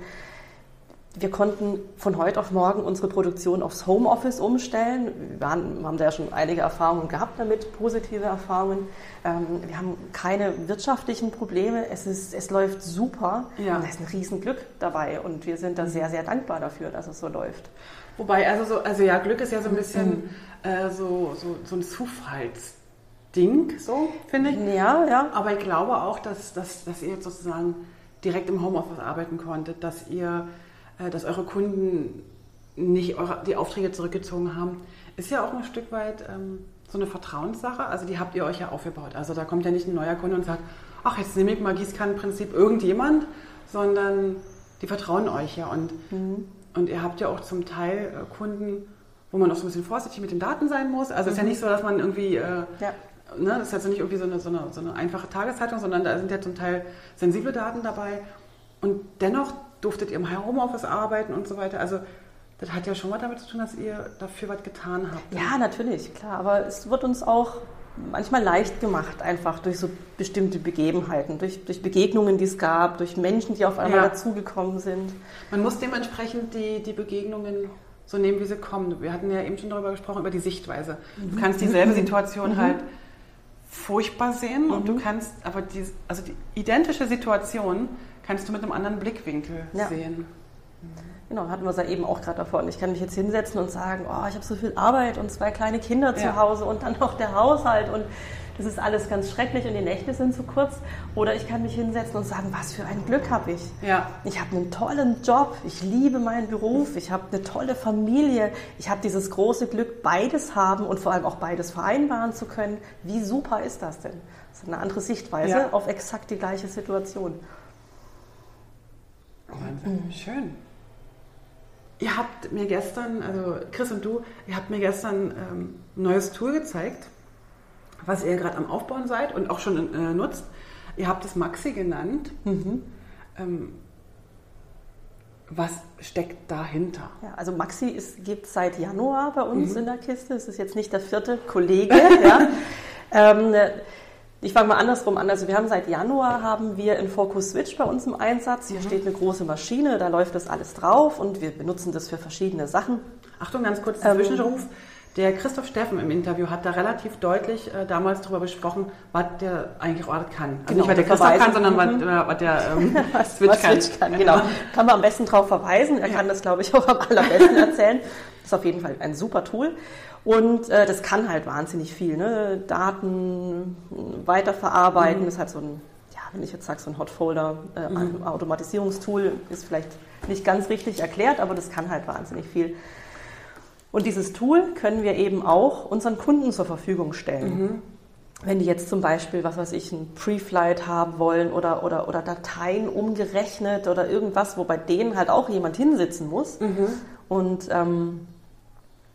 wir konnten von heute auf morgen unsere Produktion aufs Homeoffice umstellen. Wir waren, haben da ja schon einige Erfahrungen gehabt damit, positive Erfahrungen. Ähm, wir haben keine wirtschaftlichen Probleme. Es, ist, es läuft super. Ja. Und da ist ein Riesenglück dabei. Und wir sind da sehr, sehr dankbar dafür, dass es so läuft. Wobei, also so, also ja, Glück ist ja so ein bisschen Mhm. äh, so, so, so ein Zufallsding, so finde ich. Ja, ja. Aber ich glaube auch, dass, dass, dass ihr jetzt sozusagen direkt im Homeoffice arbeiten konntet, dass ihr, äh, dass eure Kunden nicht eure, die Aufträge zurückgezogen haben, ist ja auch ein Stück weit ähm, so eine Vertrauenssache. Also die habt ihr euch ja aufgebaut. Also da kommt ja nicht ein neuer Kunde und sagt, ach, jetzt nehme ich mal Gießkannenprinzip irgendjemand, sondern die vertrauen euch ja. Und, und ihr habt ja auch zum Teil äh, Kunden, wo man auch so ein bisschen vorsichtig mit den Daten sein muss. Also es ist ja nicht so, dass man irgendwie äh, Ja. Ne, das ist jetzt nicht irgendwie so eine, so, eine, so eine einfache Tageszeitung, sondern da sind ja zum Teil sensible Daten dabei. Und dennoch durftet ihr im Homeoffice arbeiten und so weiter. Also das hat ja schon was damit zu tun, dass ihr dafür was getan habt. Ja, natürlich, klar. Aber es wird uns auch manchmal leicht gemacht, einfach durch so bestimmte Begebenheiten, durch, durch Begegnungen, die es gab, durch Menschen, die auf einmal Ja. dazugekommen sind. Man muss dementsprechend die, die Begegnungen so nehmen, wie sie kommen. Wir hatten ja eben schon darüber gesprochen, über die Sichtweise. Du kannst dieselbe Situation halt furchtbar sehen und du kannst aber die, also die identische Situation kannst du mit einem anderen Blickwinkel Ja. sehen. Genau, hatten wir es ja eben auch gerade davon. Ich kann mich jetzt hinsetzen und sagen, oh, ich habe so viel Arbeit und zwei kleine Kinder zu Ja. Hause und dann noch der Haushalt und das ist alles ganz schrecklich und die Nächte sind zu kurz. Oder ich kann mich hinsetzen und sagen, was für ein Glück habe ich. Ja. Ich habe einen tollen Job, ich liebe meinen Beruf, ich habe eine tolle Familie, ich habe dieses große Glück, beides haben und vor allem auch beides vereinbaren zu können. Wie super ist das denn? Das ist eine andere Sichtweise Ja. auf exakt die gleiche Situation. Wahnsinn, schön. Ihr habt mir gestern, also Chris und du, ihr habt mir gestern ähm, ein neues Tool gezeigt, was ihr gerade am Aufbauen seid und auch schon äh, nutzt. Ihr habt es Maxi genannt. Ähm, was steckt dahinter? Ja, also Maxi gibt es seit Januar bei uns in der Kiste. Es ist jetzt nicht der vierte Kollege. ja. ähm, ich fange mal andersrum an. Also wir haben seit Januar haben wir einen Focus Switch bei uns im Einsatz. Hier steht eine große Maschine, da läuft das alles drauf und wir benutzen das für verschiedene Sachen. Achtung, ganz kurz Ähm, Zwischenruf. Der Christoph Steffen im Interview hat da relativ deutlich äh, damals darüber besprochen, was der eigentlich auch kann. Also Genau, nicht, was der Christoph kann, verweisen. sondern Mhm. was, äh, was der ähm, was Switch was kann. Switch kann. Genau. Kann man am besten darauf verweisen. Er kann das, glaube ich, auch am allerbesten erzählen. Das ist auf jeden Fall ein super Tool. Und äh, das kann halt wahnsinnig viel. Ne? Daten weiterverarbeiten, Mhm. das ist halt so ein, ja, wenn ich jetzt sage, so ein Hotfolder, äh, Automatisierungstool, ist vielleicht nicht ganz richtig erklärt, aber das kann halt wahnsinnig viel. Und dieses Tool können wir eben auch unseren Kunden zur Verfügung stellen. Wenn die jetzt zum Beispiel, was weiß ich, ein Pre-Flight haben wollen oder, oder, oder Dateien umgerechnet oder irgendwas, wo bei denen halt auch jemand hinsitzen muss und ähm,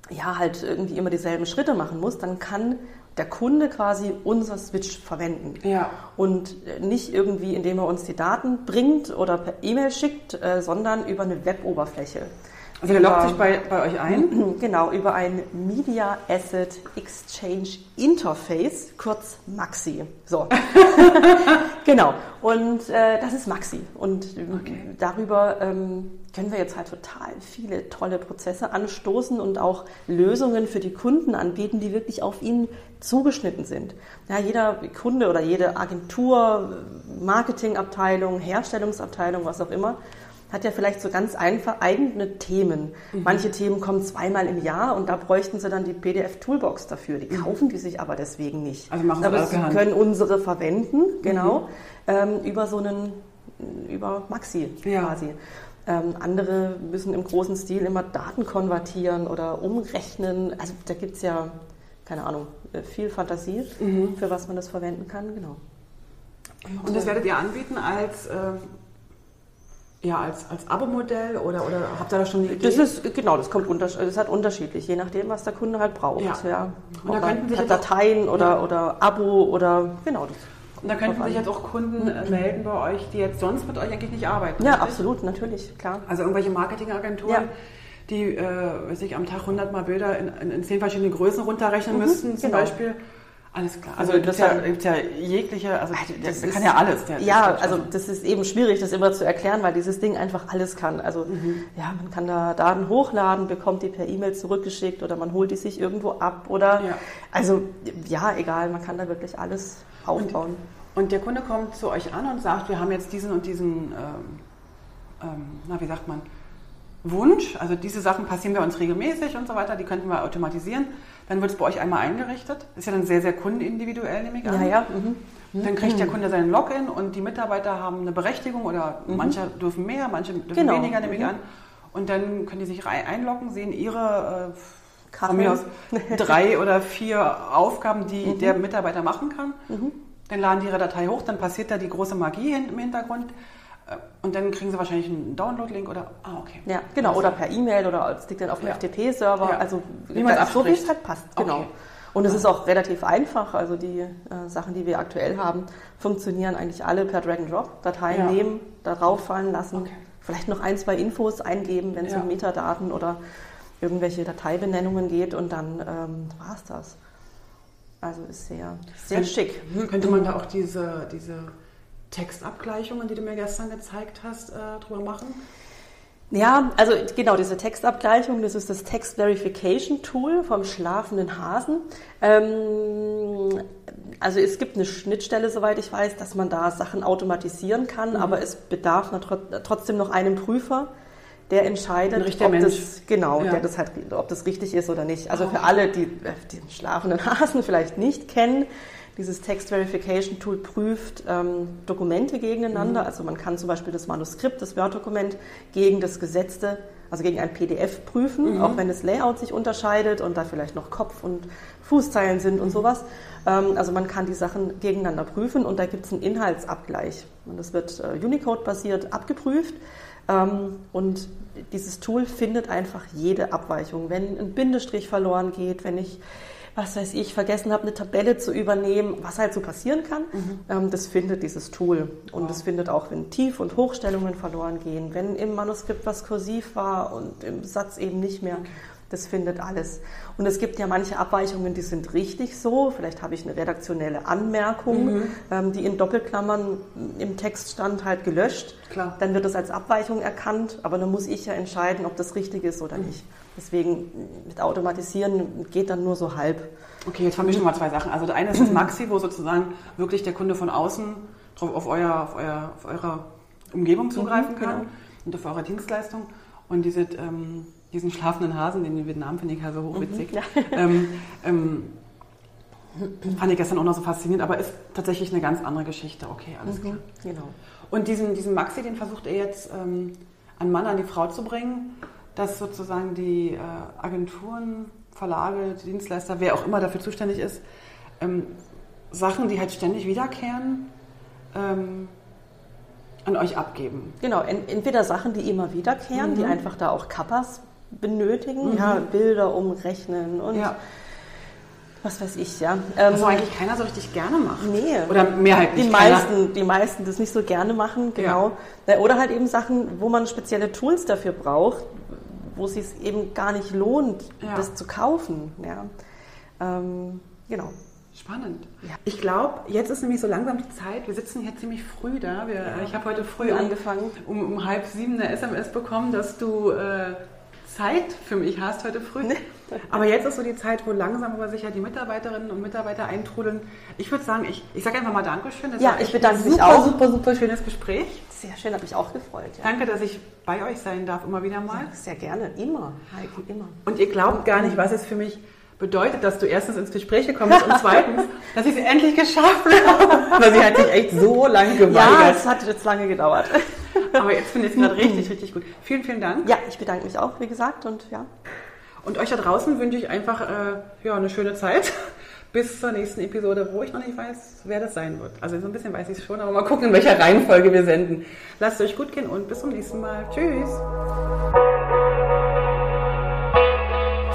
ja, halt irgendwie immer dieselben Schritte machen muss, dann kann der Kunde quasi unser Switch verwenden. Ja. Und äh, nicht irgendwie, indem er uns die Daten bringt oder per E-Mail schickt, äh, sondern über eine Web-Oberfläche. Also der Über- sich bei, bei euch ein. Genau, über ein Media Asset Exchange Interface, kurz Maxi. So. genau. Und äh, das ist Maxi. Und ähm, Okay. darüber ähm, können wir jetzt halt total viele tolle Prozesse anstoßen und auch Lösungen für die Kunden anbieten, die wirklich auf ihn zugeschnitten sind. Ja, jeder Kunde oder jede Agentur, Marketingabteilung, Herstellungsabteilung, was auch immer, hat ja vielleicht so ganz einfach eigene Themen. Mhm. Manche Themen kommen zweimal im Jahr und da bräuchten sie dann die PDF-Toolbox dafür. Die kaufen die sich aber deswegen nicht. Mhm. Also machen sie aber sie Hand. können unsere verwenden, genau, Mhm. ähm, über so einen, über Maxi Ja. quasi. Ähm, andere müssen im großen Stil immer Daten konvertieren oder umrechnen. Also da gibt es ja, keine Ahnung, äh, viel Fantasie, Mhm. für was man das verwenden kann, genau. Und das werdet ihr anbieten als, ähm, ja, als, als Abo-Modell oder, oder habt ihr da schon eine Idee? Das ist, genau, das kommt unter, das ist halt unterschiedlich, je nachdem, was der Kunde halt braucht. Ja. Ja. Und da könnten sich hat Dateien oder, Ja. oder Abo oder, genau. Das Und da könnten sich jetzt auch Kunden äh, melden bei euch, die jetzt sonst mit euch eigentlich nicht arbeiten. Ja, richtig? absolut, natürlich, klar. Also irgendwelche Marketingagenturen, Ja. die äh, sich am Tag 100 Mal Bilder in, in, in zehn verschiedene Größen runterrechnen müssten, zum genau. Beispiel. Alles klar. Also Also gibt das ja, gibt's ja jegliche, also der, Das der ist- kann ja alles. Der, Ja, also das ist eben schwierig, das immer zu erklären, weil dieses Ding einfach alles kann. Also Mhm. ja, man kann da Daten hochladen, bekommt die per E-Mail zurückgeschickt oder man holt die sich irgendwo ab oder Ja. also ja, egal, man kann da wirklich alles aufbauen. Und der Kunde kommt zu euch an und sagt, wir haben jetzt diesen und diesen, ähm, ähm, na wie sagt man, Wunsch, also diese Sachen passieren bei uns regelmäßig und so weiter, die könnten wir automatisieren. Dann wird es bei euch einmal eingerichtet. Ist ja dann sehr, sehr kundenindividuell, nehme ich an. ja, ja. Mhm. Dann kriegt der Kunde seinen Login und die Mitarbeiter haben eine Berechtigung oder manche dürfen mehr, manche dürfen Genau. weniger, nehme ich Mhm. an. Und dann können die sich einloggen, sehen ihre äh, mir aus drei oder vier Aufgaben, die Mhm. der Mitarbeiter machen kann. Dann laden die ihre Datei hoch, dann passiert da die große Magie im Hintergrund. Äh, Und dann kriegen sie wahrscheinlich einen Download-Link oder, ah, okay. Ja, genau, oder per E-Mail oder es liegt dann auf dem Ja. FTP-Server, Ja. also Wie man's so wie es halt passt, genau. Okay. Und es ist auch relativ einfach, also die äh, Sachen, die wir aktuell haben, funktionieren eigentlich alle per Drag and Drop. Dateien Ja. nehmen, da drauf fallen lassen, Okay. vielleicht noch ein, zwei Infos eingeben, wenn es um Metadaten oder irgendwelche Dateibenennungen geht und dann ähm, war es das. Also ist sehr, sehr Könnt- schick. Könnte man da auch diese, diese Textabgleichungen, die du mir gestern gezeigt hast, äh, drüber machen? Ja, also genau, diese Textabgleichung, das ist das Text Verification Tool vom schlafenden Hasen. Ähm, also es gibt eine Schnittstelle, soweit ich weiß, dass man da Sachen automatisieren kann, aber es bedarf trotzdem noch einem Prüfer, der entscheidet, ob Mensch. das genau, Ja. der das halt, ob das richtig ist oder nicht. Also Ah, für alle, die äh, den schlafenden Hasen vielleicht nicht kennen, dieses Text Verification Tool prüft ähm, Dokumente Mhm. gegeneinander. Also man kann zum Beispiel das Manuskript, das Word-Dokument gegen das gesetzte, also gegen ein PDF prüfen, Mhm. auch wenn das Layout sich unterscheidet und da vielleicht noch Kopf- und Fußzeilen sind Mhm. und sowas. Ähm, also man kann die Sachen gegeneinander prüfen und da gibt es einen Inhaltsabgleich. Und das wird äh, Unicode-basiert abgeprüft. Ähm, und dieses Tool findet einfach jede Abweichung. Wenn ein Bindestrich verloren geht, wenn ich, was weiß ich, vergessen habe, eine Tabelle zu übernehmen, was halt so passieren kann, ähm, das findet dieses Tool. Und es findet auch, wenn Tief- und Hochstellungen verloren gehen, wenn im Manuskript was kursiv war und im Satz eben nicht mehr. Das findet alles. Und es gibt ja manche Abweichungen, die sind richtig so. Vielleicht habe ich eine redaktionelle Anmerkung, ähm, die in Doppelklammern im Text stand, halt gelöscht. Klar. Dann wird das als Abweichung erkannt, aber dann muss ich ja entscheiden, ob das richtig ist oder nicht. Deswegen mit Automatisieren geht dann nur so halb. Okay, jetzt vermischen wir zwei Sachen. Also der eine ist das Maxi, wo sozusagen wirklich der Kunde von außen drauf auf, euer, auf, euer, auf eure Umgebung zugreifen Mhm, kann genau. und auf eure Dienstleistung. Und diese, ähm, diesen schlafenden Hasen, den in Vietnam finde ich ja so hochwitzig, ja. ähm, ähm, fand ich gestern auch noch so faszinierend, aber ist tatsächlich eine ganz andere Geschichte. Okay, alles klar. Genau. Und diesen, diesen Maxi, den versucht er jetzt ähm, an Mann, an die Frau zu bringen, dass sozusagen die äh, Agenturen, Verlage, die Dienstleister, wer auch immer dafür zuständig ist, ähm, Sachen, die halt ständig wiederkehren, ähm, an euch abgeben. Genau, en entweder Sachen, die immer wiederkehren, Mhm. die einfach da auch Kappas benötigen, ja, Bilder umrechnen und Ja. was weiß ich, ja. Ähm, aber eigentlich keiner so richtig gerne macht. Nee. Oder mehrheitlich die keiner. meisten, die meisten das nicht so gerne machen, genau. Na, Oder halt eben Sachen, wo man spezielle Tools dafür braucht, wo es sich eben gar nicht lohnt, Ja. das zu kaufen. Ja. Ähm, genau. Spannend. Ja. Ich glaube, jetzt ist nämlich so langsam die Zeit. Wir sitzen hier ziemlich früh da. Wir, äh, Ich habe heute früh Früh um, angefangen. um, um halb sieben eine SMS bekommen, dass du äh, Zeit für mich hast heute früh. Aber jetzt ist so die Zeit, wo langsam aber sicher die Mitarbeiterinnen und Mitarbeiter eintrudeln. Ich würde sagen, ich, ich sage einfach mal Dankeschön. Das Ja, ich bedanke mich super, auch. super, super schönes Gespräch. Sehr schön, habe ich auch gefreut. Ja. Danke, dass ich bei euch sein darf, immer wieder mal. Sehr gerne, immer, Heike, immer. Und ihr glaubt gar nicht, was es für mich bedeutet, dass du erstens ins Gespräch gekommen bist und zweitens, dass ich es endlich geschafft habe. Weil sie hat sich echt so lange Ja, geweigert. es hat jetzt lange gedauert. Aber jetzt finde ich es gerade richtig, richtig gut. Vielen, vielen Dank. Ja, ich bedanke mich auch, wie gesagt, und ja. Und euch da draußen wünsche ich einfach äh, ja, eine schöne Zeit. Bis zur nächsten Episode, wo ich noch nicht weiß, wer das sein wird. Also so ein bisschen weiß ich es schon, aber mal gucken, in welcher Reihenfolge wir senden. Lasst euch gut gehen und bis zum nächsten Mal. Tschüss.